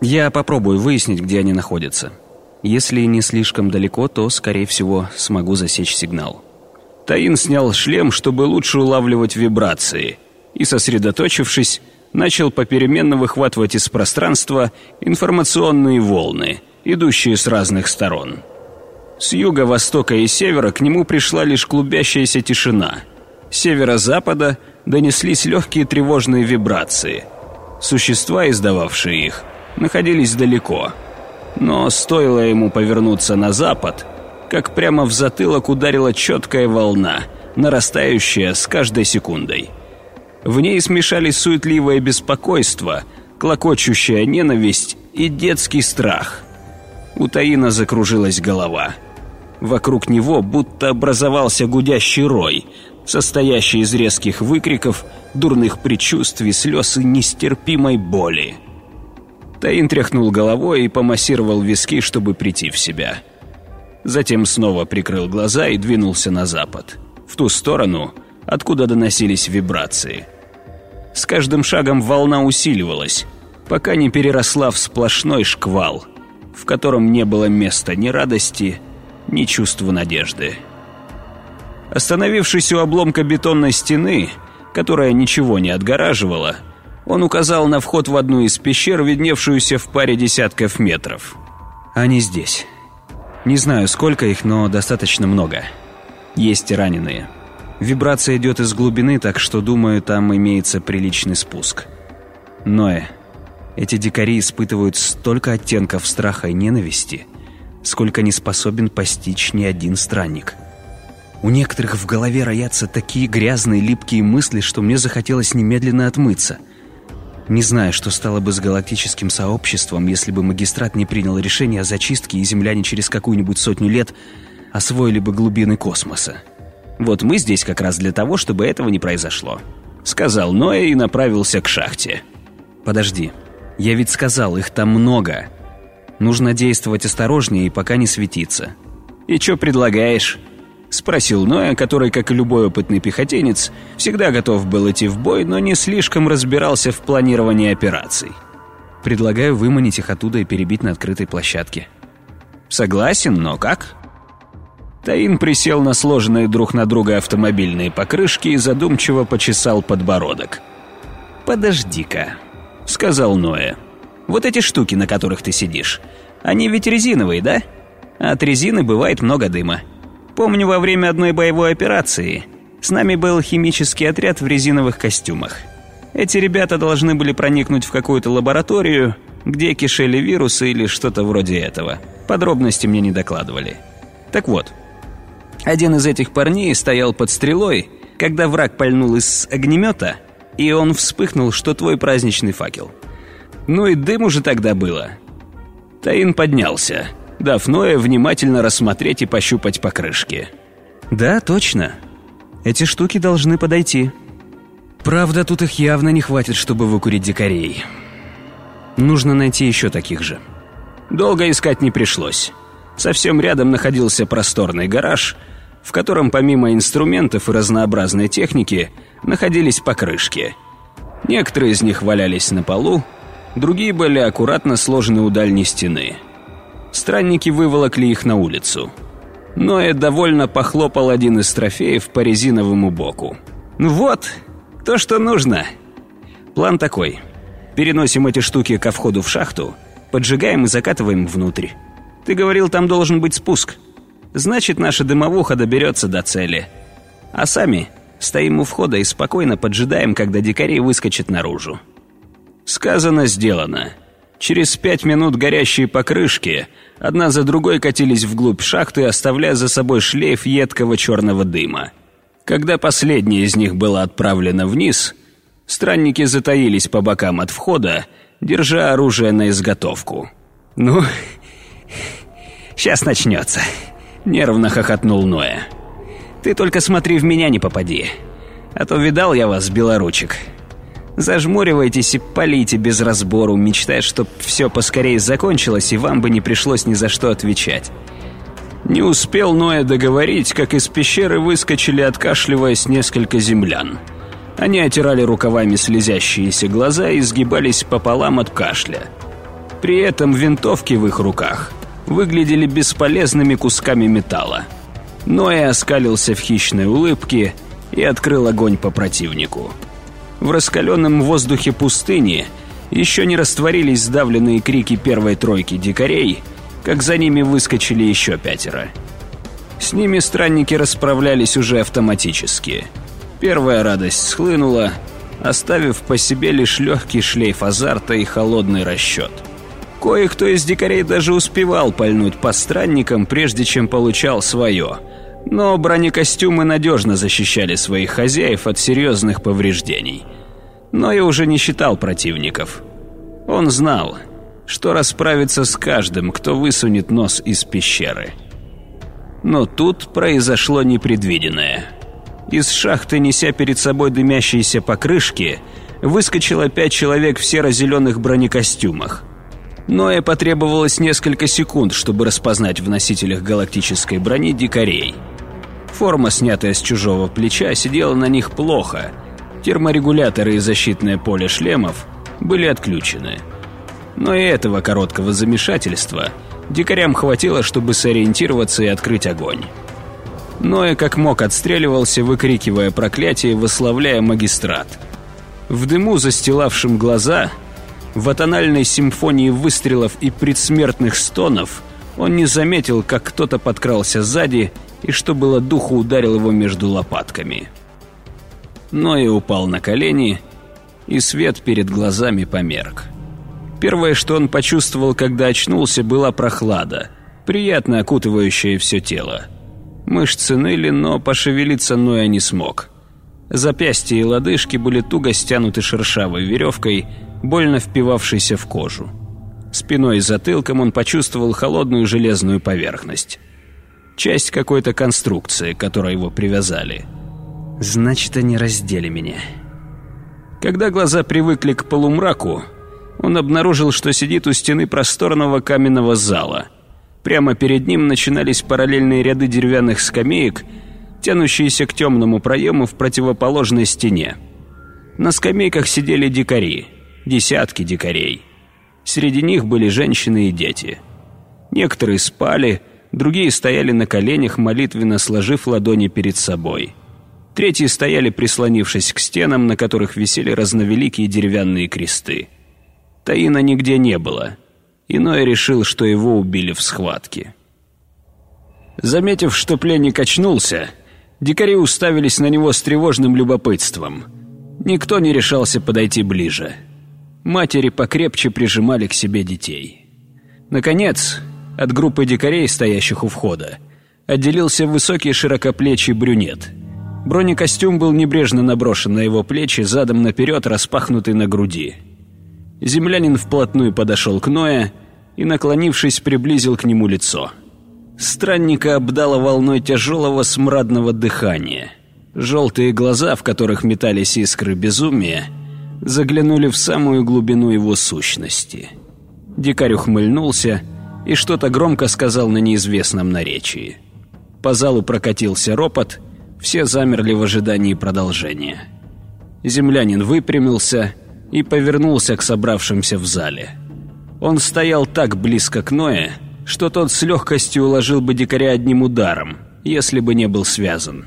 Я попробую выяснить, где они находятся. Если не слишком далеко, то, скорее всего, смогу засечь сигнал. Таин снял шлем, чтобы лучше улавливать вибрации, и, сосредоточившись, начал попеременно выхватывать из пространства информационные волны, идущие с разных сторон. С юга, востока и севера к нему пришла лишь клубящаяся тишина. С северо-запада донеслись легкие тревожные вибрации. Существа, издававшие их, находились далеко. Но стоило ему повернуться на запад, как прямо в затылок ударила четкая волна, нарастающая с каждой секундой. В ней смешались суетливое беспокойство, клокочущая ненависть и детский страх. У Таина закружилась голова – Вокруг него будто образовался гудящий рой, состоящий из резких выкриков, дурных предчувствий, слез и нестерпимой боли. Таин тряхнул головой и помассировал виски, чтобы прийти в себя. Затем снова прикрыл глаза и двинулся на запад, в ту сторону, откуда доносились вибрации. С каждым шагом волна усиливалась, пока не переросла в сплошной шквал, в котором не было места ни радости, ни чувства надежды. Остановившись у обломка бетонной стены, которая ничего не отгораживала, он указал на вход в одну из пещер, видневшуюся в паре десятков метров. «Они здесь. Не знаю, сколько их, но достаточно много. Есть раненые. Вибрация идет из глубины, так что, думаю, там имеется приличный спуск. Ноэ, эти дикари испытывают столько оттенков страха и ненависти, сколько не способен постичь ни один странник. У некоторых в голове роятся такие грязные липкие мысли, что мне захотелось немедленно отмыться. Не знаю, что стало бы с галактическим сообществом, если бы магистрат не принял решение о зачистке, и земляне через какую-нибудь сотню лет освоили бы глубины космоса. Вот мы здесь как раз для того, чтобы этого не произошло. Сказал Ноя и направился к шахте. Подожди, я ведь сказал, их там много. Нужно действовать осторожнее и пока не светиться. «И что предлагаешь?» Спросил Ноя, который, как и любой опытный пехотинец, всегда готов был идти в бой, но не слишком разбирался в планировании операций. «Предлагаю выманить их оттуда и перебить на открытой площадке». «Согласен, но как?» Таин присел на сложенные друг на друга автомобильные покрышки и задумчиво почесал подбородок. «Подожди-ка», — сказал Ноя. Вот эти штуки, на которых ты сидишь, они ведь резиновые, да? От резины бывает много дыма. Помню, во время одной боевой операции с нами был химический отряд в резиновых костюмах. Эти ребята должны были проникнуть в какую-то лабораторию, где кишели вирусы или что-то вроде этого. Подробности мне не докладывали. Так вот, один из этих парней стоял под стрелой, когда враг пальнул из огнемета, и он вспыхнул, что твой праздничный факел. Ну и дым уже тогда было. Таин поднялся, дав Ноя внимательно рассмотреть и пощупать покрышки. «Да, точно. Эти штуки должны подойти. Правда, тут их явно не хватит, чтобы выкурить дикарей. Нужно найти еще таких же». Долго искать не пришлось. Совсем рядом находился просторный гараж, в котором помимо инструментов и разнообразной техники находились покрышки. Некоторые из них валялись на полу, Другие были аккуратно сложены у дальней стены. Странники выволокли их на улицу. Ноэ довольно похлопал один из трофеев по резиновому боку. «Ну вот, то, что нужно. План такой. Переносим эти штуки ко входу в шахту, поджигаем и закатываем внутрь. Ты говорил, там должен быть спуск. Значит, наша дымовуха доберется до цели. А сами стоим у входа и спокойно поджидаем, когда дикари выскочат наружу. Сказано, сделано. Через пять минут горящие покрышки одна за другой катились вглубь шахты, оставляя за собой шлейф едкого черного дыма. Когда последняя из них была отправлена вниз, странники затаились по бокам от входа, держа оружие на изготовку. «Ну, сейчас начнется», — нервно хохотнул Ноя. «Ты только смотри, в меня не попади, а то видал я вас, белоручек». Зажмуривайтесь и полите без разбору, мечтая, чтоб все поскорее закончилось и вам бы не пришлось ни за что отвечать. Не успел Ноя договорить, как из пещеры выскочили, откашливаясь, несколько землян. Они отирали рукавами слезящиеся глаза и сгибались пополам от кашля. При этом винтовки в их руках выглядели бесполезными кусками металла. Ноя оскалился в хищной улыбке и открыл огонь по противнику. В раскаленном воздухе пустыни еще не растворились сдавленные крики первой тройки дикарей, как за ними выскочили еще пятеро. С ними странники расправлялись уже автоматически. Первая радость схлынула, оставив по себе лишь легкий шлейф азарта и холодный расчет. Кое-кто из дикарей даже успевал пальнуть по странникам, прежде чем получал свое. Но бронекостюмы надежно защищали своих хозяев от серьезных повреждений. Но я уже не считал противников. Он знал, что расправится с каждым, кто высунет нос из пещеры. Но тут произошло непредвиденное. Из шахты, неся перед собой дымящиеся покрышки, выскочило пять человек в серо-зеленых бронекостюмах. Ноэ потребовалось несколько секунд, чтобы распознать в носителях галактической брони дикарей. Форма, снятая с чужого плеча, сидела на них плохо. Терморегуляторы и защитное поле шлемов были отключены. Но и этого короткого замешательства дикарям хватило, чтобы сориентироваться и открыть огонь. Ноя как мог отстреливался, выкрикивая проклятие, выславляя магистрат. В дыму, застилавшем глаза, в атональной симфонии выстрелов и предсмертных стонов он не заметил, как кто-то подкрался сзади и, что было духу, ударил его между лопатками. Ноя упал на колени, и свет перед глазами померк. Первое, что он почувствовал, когда очнулся, была прохлада, приятно окутывающая все тело. Мышцы ныли, но пошевелиться Ноя не смог. Запястья и лодыжки были туго стянуты шершавой веревкой, больно впивавшейся в кожу. Спиной и затылком он почувствовал холодную железную поверхность. Часть какой-то конструкции, которой его привязали. «Значит, они раздели меня». Когда глаза привыкли к полумраку, он обнаружил, что сидит у стены просторного каменного зала. Прямо перед ним начинались параллельные ряды деревянных скамеек, тянущиеся к темному проему в противоположной стене. На скамейках сидели дикари, десятки дикарей. Среди них были женщины и дети. Некоторые спали, другие стояли на коленях, молитвенно сложив ладони перед собой. Третьи стояли, прислонившись к стенам, на которых висели разновеликие деревянные кресты. Таина нигде не было. Иной решил, что его убили в схватке. Заметив, что пленник очнулся, дикари уставились на него с тревожным любопытством. Никто не решался подойти ближе. Матери покрепче прижимали к себе детей. Наконец, от группы дикарей, стоящих у входа, отделился высокий широкоплечий брюнет. Бронекостюм был небрежно наброшен на его плечи, задом наперед распахнутый на груди. Землянин вплотную подошел к Ноя и, наклонившись, приблизил к нему лицо. Странника обдало волной тяжелого смрадного дыхания. Желтые глаза, в которых метались искры безумия, заглянули в самую глубину его сущности. Дикарь ухмыльнулся и что-то громко сказал на неизвестном наречии. По залу прокатился ропот, все замерли в ожидании продолжения. Землянин выпрямился и повернулся к собравшимся в зале. Он стоял так близко к Ноэ, что тот с легкостью уложил бы дикаря одним ударом, если бы не был связан.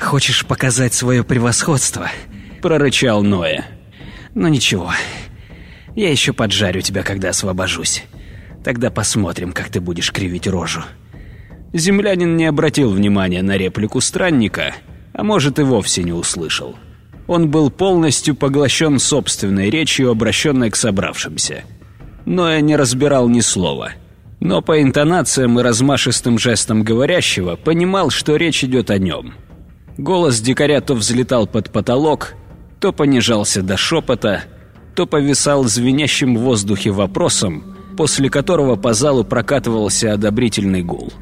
«Хочешь показать свое превосходство?» – прорычал Ноэ. «Ну ничего, я еще поджарю тебя, когда освобожусь. Тогда посмотрим, как ты будешь кривить рожу». Землянин не обратил внимания на реплику странника, а может и вовсе не услышал – он был полностью поглощен собственной речью, обращенной к собравшимся. Но я не разбирал ни слова. Но по интонациям и размашистым жестам говорящего понимал, что речь идет о нем. Голос дикаря то взлетал под потолок, то понижался до шепота, то повисал звенящим в воздухе вопросом, после которого по залу прокатывался одобрительный гул.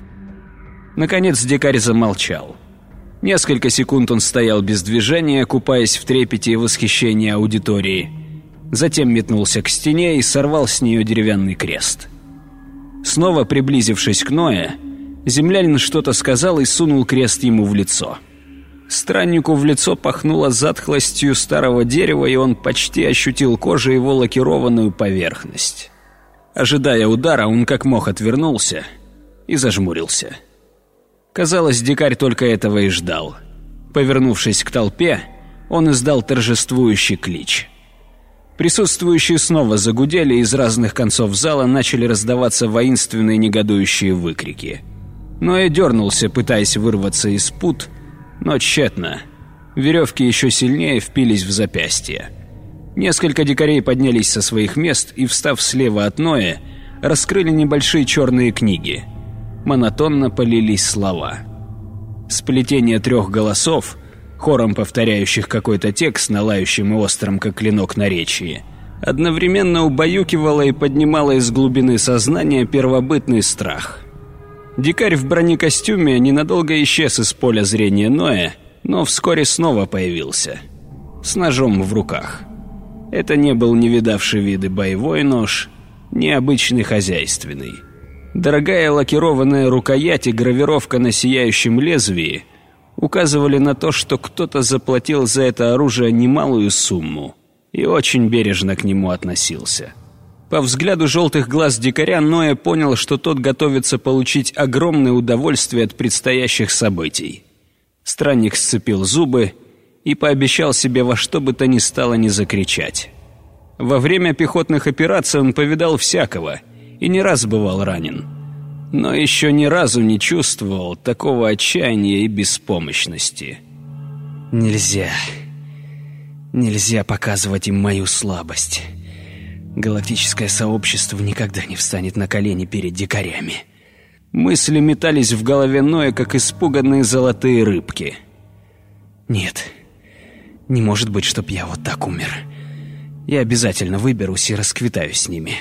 Наконец дикарь замолчал. Несколько секунд он стоял без движения, купаясь в трепете и восхищении аудитории. Затем метнулся к стене и сорвал с нее деревянный крест. Снова приблизившись к Ноэ, землянин что-то сказал и сунул крест ему в лицо. Страннику в лицо пахнуло затхлостью старого дерева, и он почти ощутил кожей его лакированную поверхность. Ожидая удара, он как мог отвернулся и зажмурился. Казалось, дикарь только этого и ждал. Повернувшись к толпе, он издал торжествующий клич. Присутствующие снова загудели, из разных концов зала начали раздаваться воинственные негодующие выкрики. Но я дернулся, пытаясь вырваться из пут, но тщетно. Веревки еще сильнее впились в запястье. Несколько дикарей поднялись со своих мест и, встав слева от Ноя, раскрыли небольшие черные книги. Монотонно полились слова. Сплетение трех голосов, хором повторяющих какой-то текст на лающем и остром, как клинок наречии, одновременно убаюкивало и поднимало из глубины сознания первобытный страх. Дикарь в бронекостюме ненадолго исчез из поля зрения Ноя, но вскоре снова появился. С ножом в руках. Это не был не видавший виды боевой нож, необычный хозяйственный. Дорогая лакированная рукоять и гравировка на сияющем лезвии указывали на то, что кто-то заплатил за это оружие немалую сумму и очень бережно к нему относился. По взгляду желтых глаз дикаря Ноя понял, что тот готовится получить огромное удовольствие от предстоящих событий. Странник сцепил зубы и пообещал себе во что бы то ни стало не закричать. Во время пехотных операций он повидал всякого и не раз бывал ранен. Но еще ни разу не чувствовал такого отчаяния и беспомощности. «Нельзя. Нельзя показывать им мою слабость. Галактическое сообщество никогда не встанет на колени перед дикарями». Мысли метались в голове Ноя, как испуганные золотые рыбки. «Нет, не может быть, чтоб я вот так умер. Я обязательно выберусь и расквитаю с ними.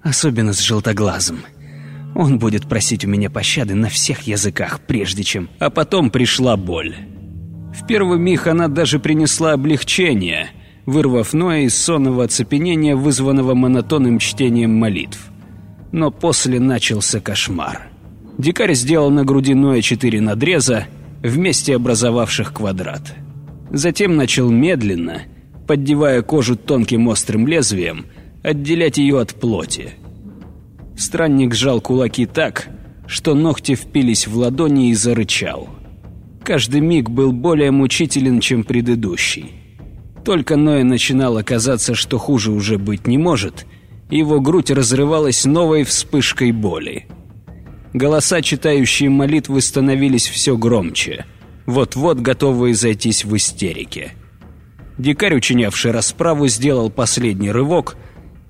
Особенно с желтоглазым. Он будет просить у меня пощады на всех языках, прежде чем... А потом пришла боль. В первый миг она даже принесла облегчение, вырвав Ноя из сонного оцепенения, вызванного монотонным чтением молитв. Но после начался кошмар. Дикарь сделал на груди Ноя четыре надреза, вместе образовавших квадрат. Затем начал медленно, поддевая кожу тонким острым лезвием, отделять ее от плоти. Странник сжал кулаки так, что ногти впились в ладони и зарычал. Каждый миг был более мучителен, чем предыдущий. Только Ноя начинало казаться, что хуже уже быть не может, его грудь разрывалась новой вспышкой боли. Голоса, читающие молитвы, становились все громче – вот-вот готовые зайтись в истерике. Дикарь, учинявший расправу, сделал последний рывок,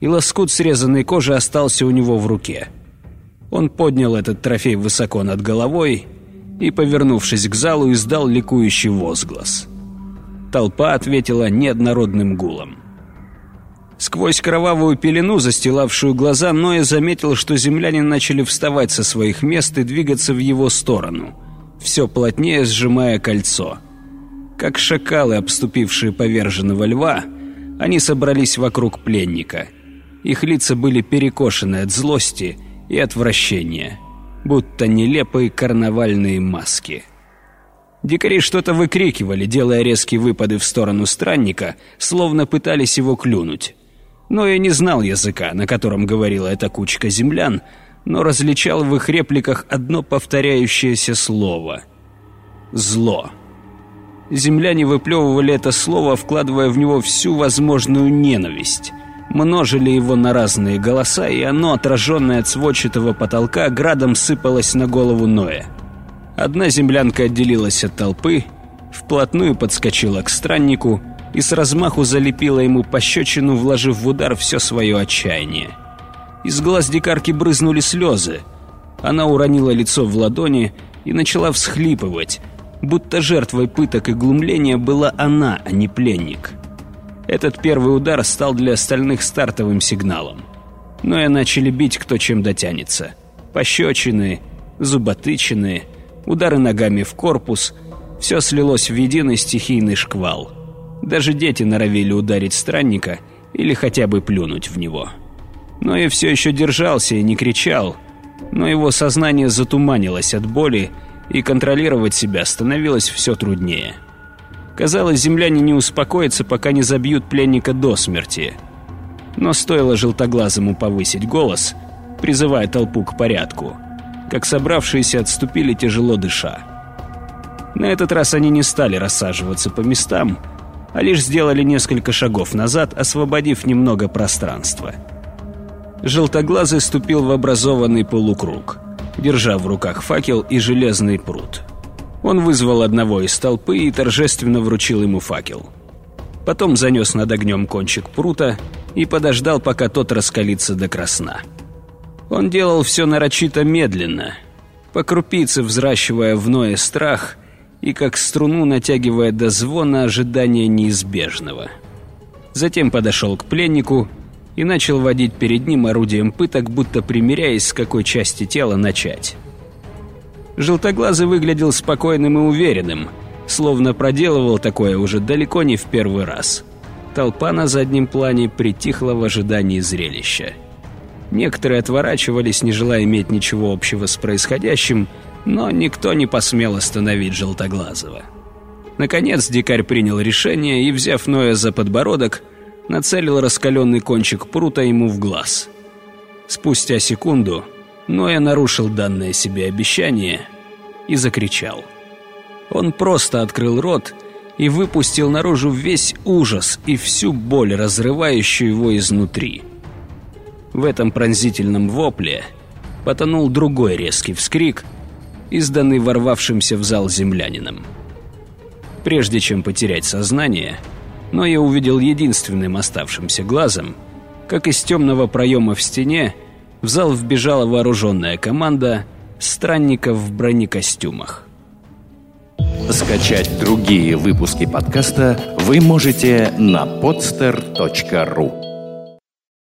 и лоскут срезанной кожи остался у него в руке. Он поднял этот трофей высоко над головой и, повернувшись к залу, издал ликующий возглас. Толпа ответила неоднородным гулом. Сквозь кровавую пелену, застилавшую глаза, Ноя заметил, что земляне начали вставать со своих мест и двигаться в его сторону – все плотнее сжимая кольцо. Как шакалы, обступившие поверженного льва, они собрались вокруг пленника. Их лица были перекошены от злости и отвращения, будто нелепые карнавальные маски. Дикари что-то выкрикивали, делая резкие выпады в сторону странника, словно пытались его клюнуть. Но я не знал языка, на котором говорила эта кучка землян, но различал в их репликах одно повторяющееся слово — «зло». Земляне выплевывали это слово, вкладывая в него всю возможную ненависть. Множили его на разные голоса, и оно, отраженное от сводчатого потолка, градом сыпалось на голову Ноя. Одна землянка отделилась от толпы, вплотную подскочила к страннику и с размаху залепила ему пощечину, вложив в удар все свое отчаяние. Из глаз дикарки брызнули слезы. Она уронила лицо в ладони и начала всхлипывать, будто жертвой пыток и глумления была она, а не пленник. Этот первый удар стал для остальных стартовым сигналом. Но и начали бить кто чем дотянется. Пощечины, зуботычины, удары ногами в корпус – все слилось в единый стихийный шквал. Даже дети норовили ударить странника или хотя бы плюнуть в него. Но и все еще держался и не кричал, но его сознание затуманилось от боли, и контролировать себя становилось все труднее. Казалось, земляне не успокоятся, пока не забьют пленника до смерти. Но стоило желтоглазому повысить голос, призывая толпу к порядку, как собравшиеся отступили тяжело дыша. На этот раз они не стали рассаживаться по местам, а лишь сделали несколько шагов назад, освободив немного пространства. Желтоглазый ступил в образованный полукруг, держа в руках факел и железный пруд. Он вызвал одного из толпы и торжественно вручил ему факел. Потом занес над огнем кончик прута и подождал, пока тот раскалится до красна. Он делал все нарочито медленно, по крупице взращивая в Ное страх и как струну натягивая до звона ожидания неизбежного. Затем подошел к пленнику и начал водить перед ним орудием пыток, будто примеряясь, с какой части тела начать. Желтоглазый выглядел спокойным и уверенным, словно проделывал такое уже далеко не в первый раз. Толпа на заднем плане притихла в ожидании зрелища. Некоторые отворачивались, не желая иметь ничего общего с происходящим, но никто не посмел остановить Желтоглазого. Наконец дикарь принял решение и, взяв Ноя за подбородок, нацелил раскаленный кончик прута ему в глаз. Спустя секунду Ноя нарушил данное себе обещание и закричал. Он просто открыл рот и выпустил наружу весь ужас и всю боль, разрывающую его изнутри. В этом пронзительном вопле потонул другой резкий вскрик, изданный ворвавшимся в зал землянином. Прежде чем потерять сознание, но я увидел единственным оставшимся глазом, как из темного проема в стене в зал вбежала вооруженная команда странников в бронекостюмах. Скачать другие выпуски подкаста вы можете на podster.ru